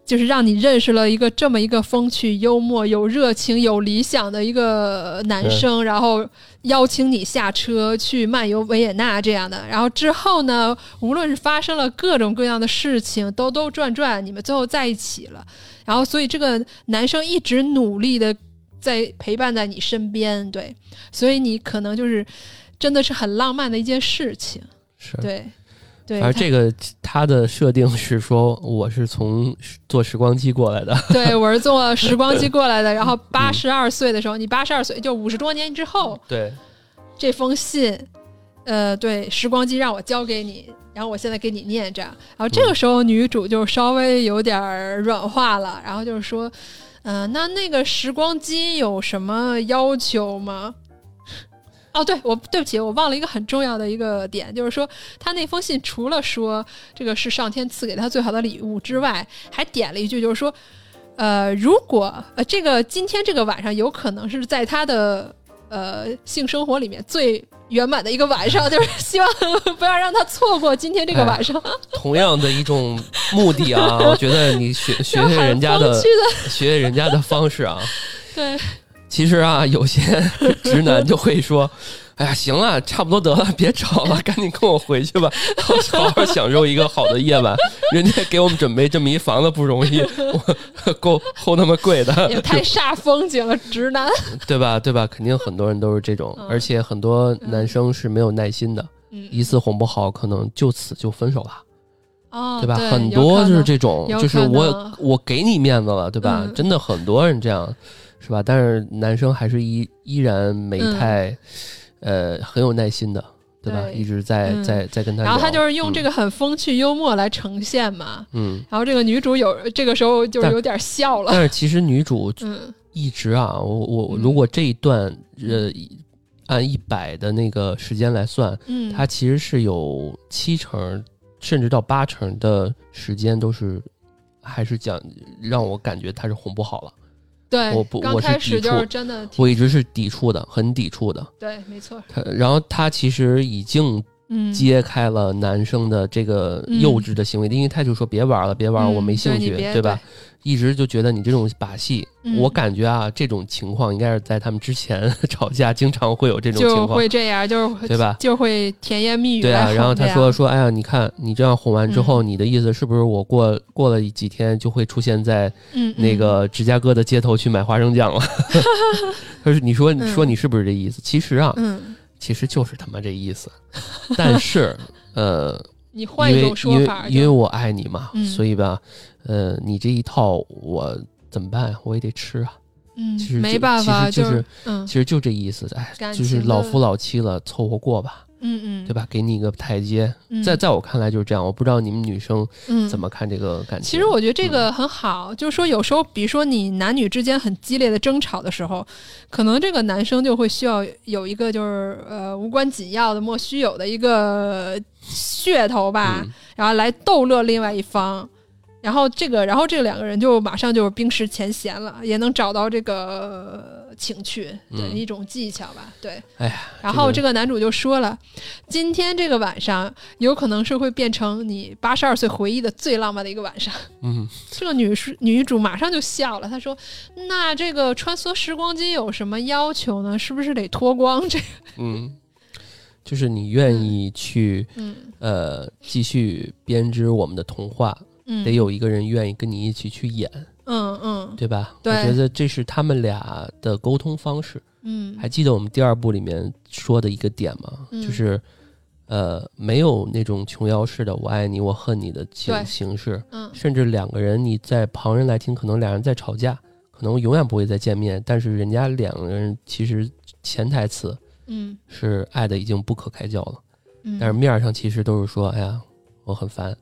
S1: 就是让你认识了一个这么一个风趣幽默、有热情、有理想的一个男生，然后邀请你下车去漫游维也纳这样的。然后之后呢，无论是发生了各种各样的事情，兜兜转转，你们最后在一起了。然后，所以这个男生一直努力的在陪伴在你身边，对，所以你可能就是真的是很浪漫的一件事情，
S2: 是
S1: 对。
S2: 对而这个他的设定是说，我是从坐时光机过来的。
S1: 对，我是坐时光机过来的。然后八十二岁的时候，你八十二岁就五十多年之后，
S2: 对
S1: 这封信，呃，对，时光机让我交给你，然后我现在给你念着。然后这个时候女主就稍微有点软化了，然后就是说，嗯，那那个时光机有什么要求吗？哦，对，我对不起，我忘了一个很重要的一个点，就是说他那封信除了说这个是上天赐给他最好的礼物之外，还点了一句，就是说，呃，如果呃这个今天这个晚上有可能是在他的呃性生活里面最圆满的一个晚上，就是 希望不要让他错过今天这个晚上。
S2: 同样的一种目的啊，我觉得你学 学学人家的学学人家的方式啊，
S1: 对。
S2: 其实啊，有些 直男就会说：“哎呀，行了，差不多得了，别吵了，赶紧跟我回去吧，好好享受一个好的夜晚。人家给我们准备这么一房子不容易，我够齁那么贵的，
S1: 也太煞风景了，直男，
S2: 对吧？对吧？肯定很多人都是这种，而且很多男生是没有耐心的，一次哄不好，可能就此就分手了，
S1: 哦，
S2: 对吧？很多就是这种，就是我我给你面子了，对吧？真的很多人这样。”是吧？但是男生还是依依然没太，呃，很有耐心的，对吧？一直在在在跟他。
S1: 然后他就是用这个很风趣幽默来呈现嘛。
S2: 嗯。
S1: 然后这个女主有这个时候就有点笑了。
S2: 但是其实女主 一直啊，我我如果这一段呃按一百的那个时间来算，
S1: 嗯，
S2: 她其实是有七成甚至到八成的时间都是还是讲让我感觉她是哄不好了。
S1: 对，
S2: 我不，我
S1: 是
S2: 抵触，
S1: 真的，
S2: 我一直是抵触的，很抵触的。
S1: 对，没错。
S2: 他，然后他其实已经揭开了男生的这个幼稚的行为，因为他就说别玩了，别玩，我没兴趣，
S1: 对
S2: 吧？一直就觉得你这种把戏，我感觉啊，这种情况应该是在他们之前 吵架，经常会有这种情况，
S1: 会这样，就是
S2: 对吧？
S1: 就会甜言蜜语。
S2: 对啊，然后他说说，哎呀，你看你这样哄完之后，你的意思是不是我过过了几天就会出现在那个芝加哥的街头去买花生酱了？他说，你说你说你是不是这意思？其实啊，其实就是他妈这意思。但是呃，
S1: 你换一种说
S2: 法，因为我爱你嘛，所以吧。呃，你这一套我怎么办？我也得吃啊。
S1: 嗯，
S2: 其实
S1: 没办法，
S2: 就
S1: 是，
S2: 其实就这意思。哎，就是老夫老妻了，凑合过吧。
S1: 嗯嗯，
S2: 对吧？给你一个台阶，在在我看来就是这样。我不知道你们女生怎么看这个感情。
S1: 其实我觉得这个很好，就是说有时候，比如说你男女之间很激烈的争吵的时候，可能这个男生就会需要有一个就是呃无关紧要的莫须有的一个噱头吧，然后来逗乐另外一方。然后这个，然后这两个人就马上就冰释前嫌了，也能找到这个情趣，的一种技巧吧，对。
S2: 哎呀，
S1: 然后这个男主就说了，今天这个晚上有可能是会变成你八十二岁回忆的最浪漫的一个晚上。
S2: 嗯，
S1: 这个女士女主马上就笑了，她说：“那这个穿梭时光机有什么要求呢？是不是得脱光？这个？”
S2: 嗯，就是你愿意去，呃，继续编织我们的童话。得有一个人愿意跟你一起去演，
S1: 嗯嗯，
S2: 对吧？我觉得这是他们俩的沟通方式。
S1: 嗯，
S2: 还记得我们第二部里面说的一个点吗？就是，呃，没有那种琼瑶式的“我爱你，我恨你”的形形式。
S1: 嗯，
S2: 甚至两个人你在旁人来听，可能俩人在吵架，可能永远不会再见面。但是人家两个人其实潜台词，
S1: 嗯，
S2: 是爱的已经不可开交了。
S1: 嗯，
S2: 但是面上其实都是说：“哎呀，我很烦。”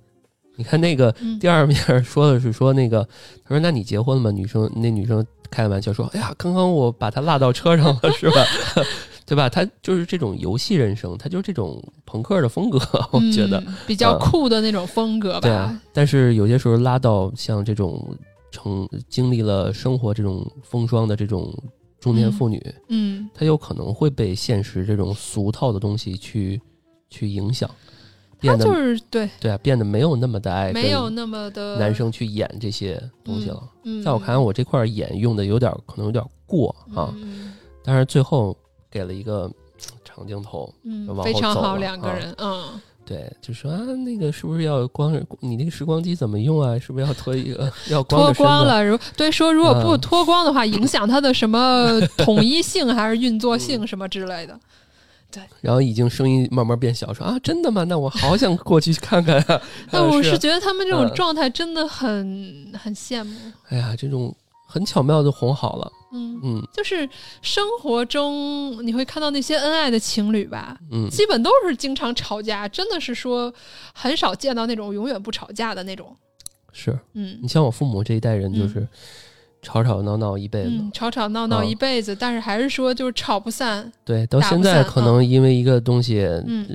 S2: 你看那个第二面说的是说那个，他说那你结婚了吗？女生那女生开玩笑说，哎呀，刚刚我把他落到车上了，是吧？对吧？他就是这种游戏人生，他就是这种朋克的风格，我觉得
S1: 比较酷的那种风格吧。
S2: 对啊，但是有些时候拉到像这种成经历了生活这种风霜的这种中年妇女，
S1: 嗯，
S2: 她有可能会被现实这种俗套的东西去去影响。
S1: 他就是对
S2: 对啊，变得没有那么的爱，
S1: 没有那么的
S2: 男生去演这些东西了。
S1: 嗯，
S2: 在我看来，我这块演用的有点可能有点过啊。但是最后给了一个长镜头，
S1: 非常好，两个人，嗯，
S2: 对，就说啊，那个是不是要光你那个时光机怎么用啊？是不是要脱一个要脱
S1: 光了？如对说，如果不脱光的话，影响它的什么统一性还是运作性什么之类的。对，
S2: 然后已经声音慢慢变小，说啊，真的吗？那我好想过去看看啊！
S1: 那我是觉得他们这种状态真的很很羡慕。
S2: 哎呀，这种很巧妙的哄好了。嗯嗯，
S1: 就是生活中你会看到那些恩爱的情侣吧，
S2: 嗯，
S1: 基本都是经常吵架，真的是说很少见到那种永远不吵架的那种。
S2: 是，
S1: 嗯，
S2: 你像我父母这一代人就是。吵吵闹闹一辈子，
S1: 吵吵闹闹一辈子，但是还是说就是吵不散。
S2: 对，到现在可能因为一个东西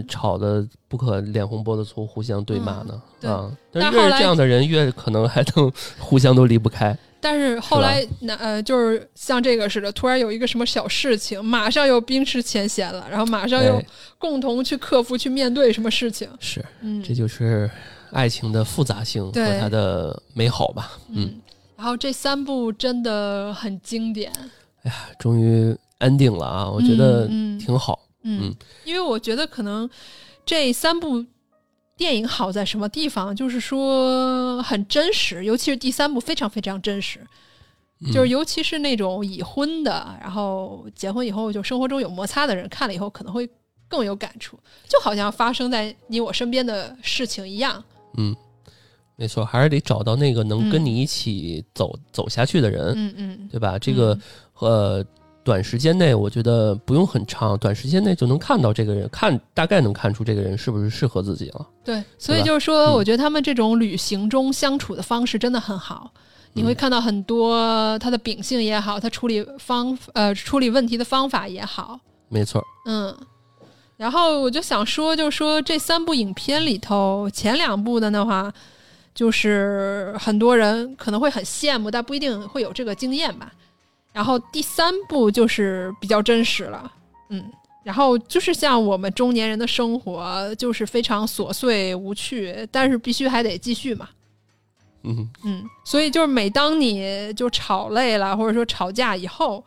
S2: 吵得不可脸红脖子粗，互相对骂呢。啊，但是越是这样的人，越可能还能 互相都离不开。
S1: 但是后来，那呃，就是像这个似的，突然有一个什么小事情，马上又冰释前嫌了，然后马上又共同去克服、去面对什么事情。
S2: 是，这就是爱情的复杂性和它的美好吧。嗯。
S1: 然后这三部真的很经典。
S2: 哎呀，终于 ending 了啊！我觉得挺好。
S1: 嗯，因为我觉得可能这三部电影好在什么地方，就是说很真实，尤其是第三部非常非常真实。就是尤其是那种已婚的，然后结婚以后就生活中有摩擦的人，看了以后可能会更有感触，就好像发生在你我身边的事情一样。
S2: 嗯。没错，还是得找到那个能跟你一起走走下去的人，
S1: 嗯嗯，
S2: 对吧？这个呃，短时间内我觉得不用很长，短时间内就能看到这个人，看大概能看出这个人是不是适合自己了。
S1: 对，所以就是说，我觉得他们这种旅行中相处的方式真的很好，你会看到很多他的秉性也好，他处理方呃处理问题的方法也好。
S2: 没错，
S1: 嗯。然后我就想说，就是说这三部影片里头，前两部的的话。就是很多人可能会很羡慕，但不一定会有这个经验吧。然后第三步就是比较真实了，嗯，然后就是像我们中年人的生活，就是非常琐碎无趣，但是必须还得继续嘛。
S2: 嗯
S1: 嗯，所以就是每当你就吵累了，或者说吵架以后，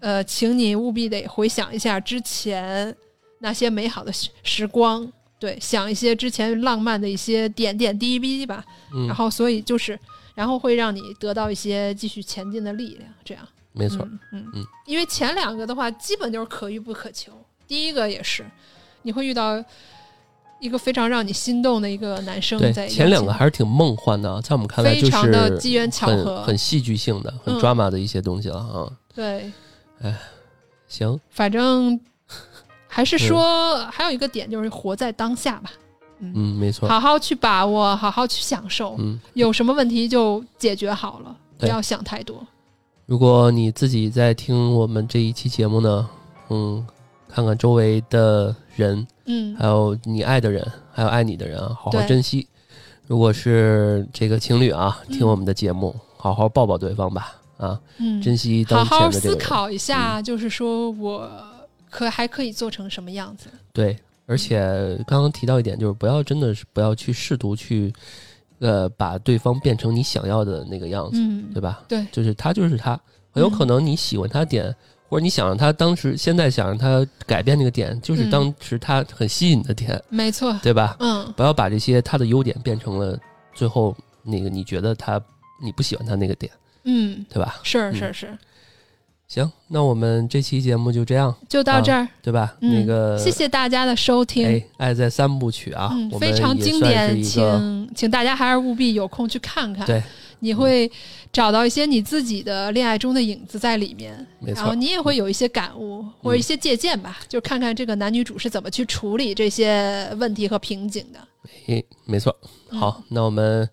S1: 呃，请你务必得回想一下之前那些美好的时光。对，想一些之前浪漫的一些点点滴滴吧，然后所以就是，然后会让你得到一些继续前进的力量，这样
S2: 没错，
S1: 嗯嗯，因为前两个的话，基本就是可遇不可求。第一个也是，你会遇到一个非常让你心动的一个男生，在
S2: 前两个还是挺梦幻的，在我们看来就是非
S1: 常的机缘巧合，
S2: 很戏剧性的，很 drama 的一些东西了啊。
S1: 对，
S2: 哎，行，
S1: 反正。还是说还有一个点就是活在当下吧。
S2: 嗯，没错，
S1: 好好去把握，好好去享受。嗯，有什么问题就解决好了，不要想太多。
S2: 如果你自己在听我们这一期节目呢，嗯，看看周围的人，嗯，还有你爱的人，还有爱你的人啊，好好珍惜。如果是这个情侣啊，听我们的节目，好好抱抱对方吧，啊，嗯，珍惜当前的
S1: 这个。好好思考一下，就是说我可还可以做成什么样子？
S2: 对。而且刚刚提到一点，就是不要真的是不要去试图去，呃，把对方变成你想要的那个样子，对吧？
S1: 对，
S2: 就是他就是他，很有可能你喜欢他点，或者你想让他当时现在想让他改变那个点，就是当时他很吸引的点，
S1: 没错，
S2: 对吧？
S1: 嗯，
S2: 不要把这些他的优点变成了最后那个你觉得他你不喜欢他那个点，
S1: 嗯，
S2: 对吧？
S1: 是是是。
S2: 行，那我们这期节目就这样，
S1: 就到这儿，
S2: 对吧？那个，
S1: 谢谢大家的收听。
S2: 哎，爱在三部曲啊，
S1: 非常经典，请请大家还是务必有空去看看。
S2: 对，
S1: 你会找到一些你自己的恋爱中的影子在里面，
S2: 然
S1: 后你也会有一些感悟或者一些借鉴吧，就看看这个男女主是怎么去处理这些问题和瓶颈的。
S2: 哎，没错。好，那我们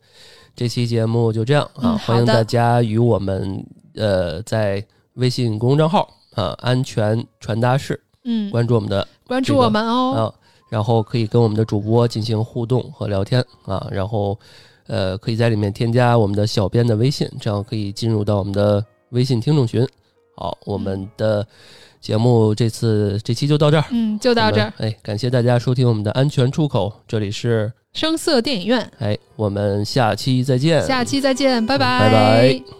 S2: 这期节目就这样啊，欢迎大家与我们呃在。微信公众账号啊，安全传达室，嗯，关注我们的，
S1: 关注我们哦，啊
S2: 然后可以跟我们的主播进行互动和聊天啊，然后呃，可以在里面添加我们的小编的微信，这样可以进入到我们的微信听众群。好，我们的节目这次这期就到这儿，
S1: 嗯，就到这儿，
S2: 哎，感谢大家收听我们的安全出口，这里是
S1: 声色电影院，
S2: 哎，我们下期再见，
S1: 下期再见，拜
S2: 拜，拜拜。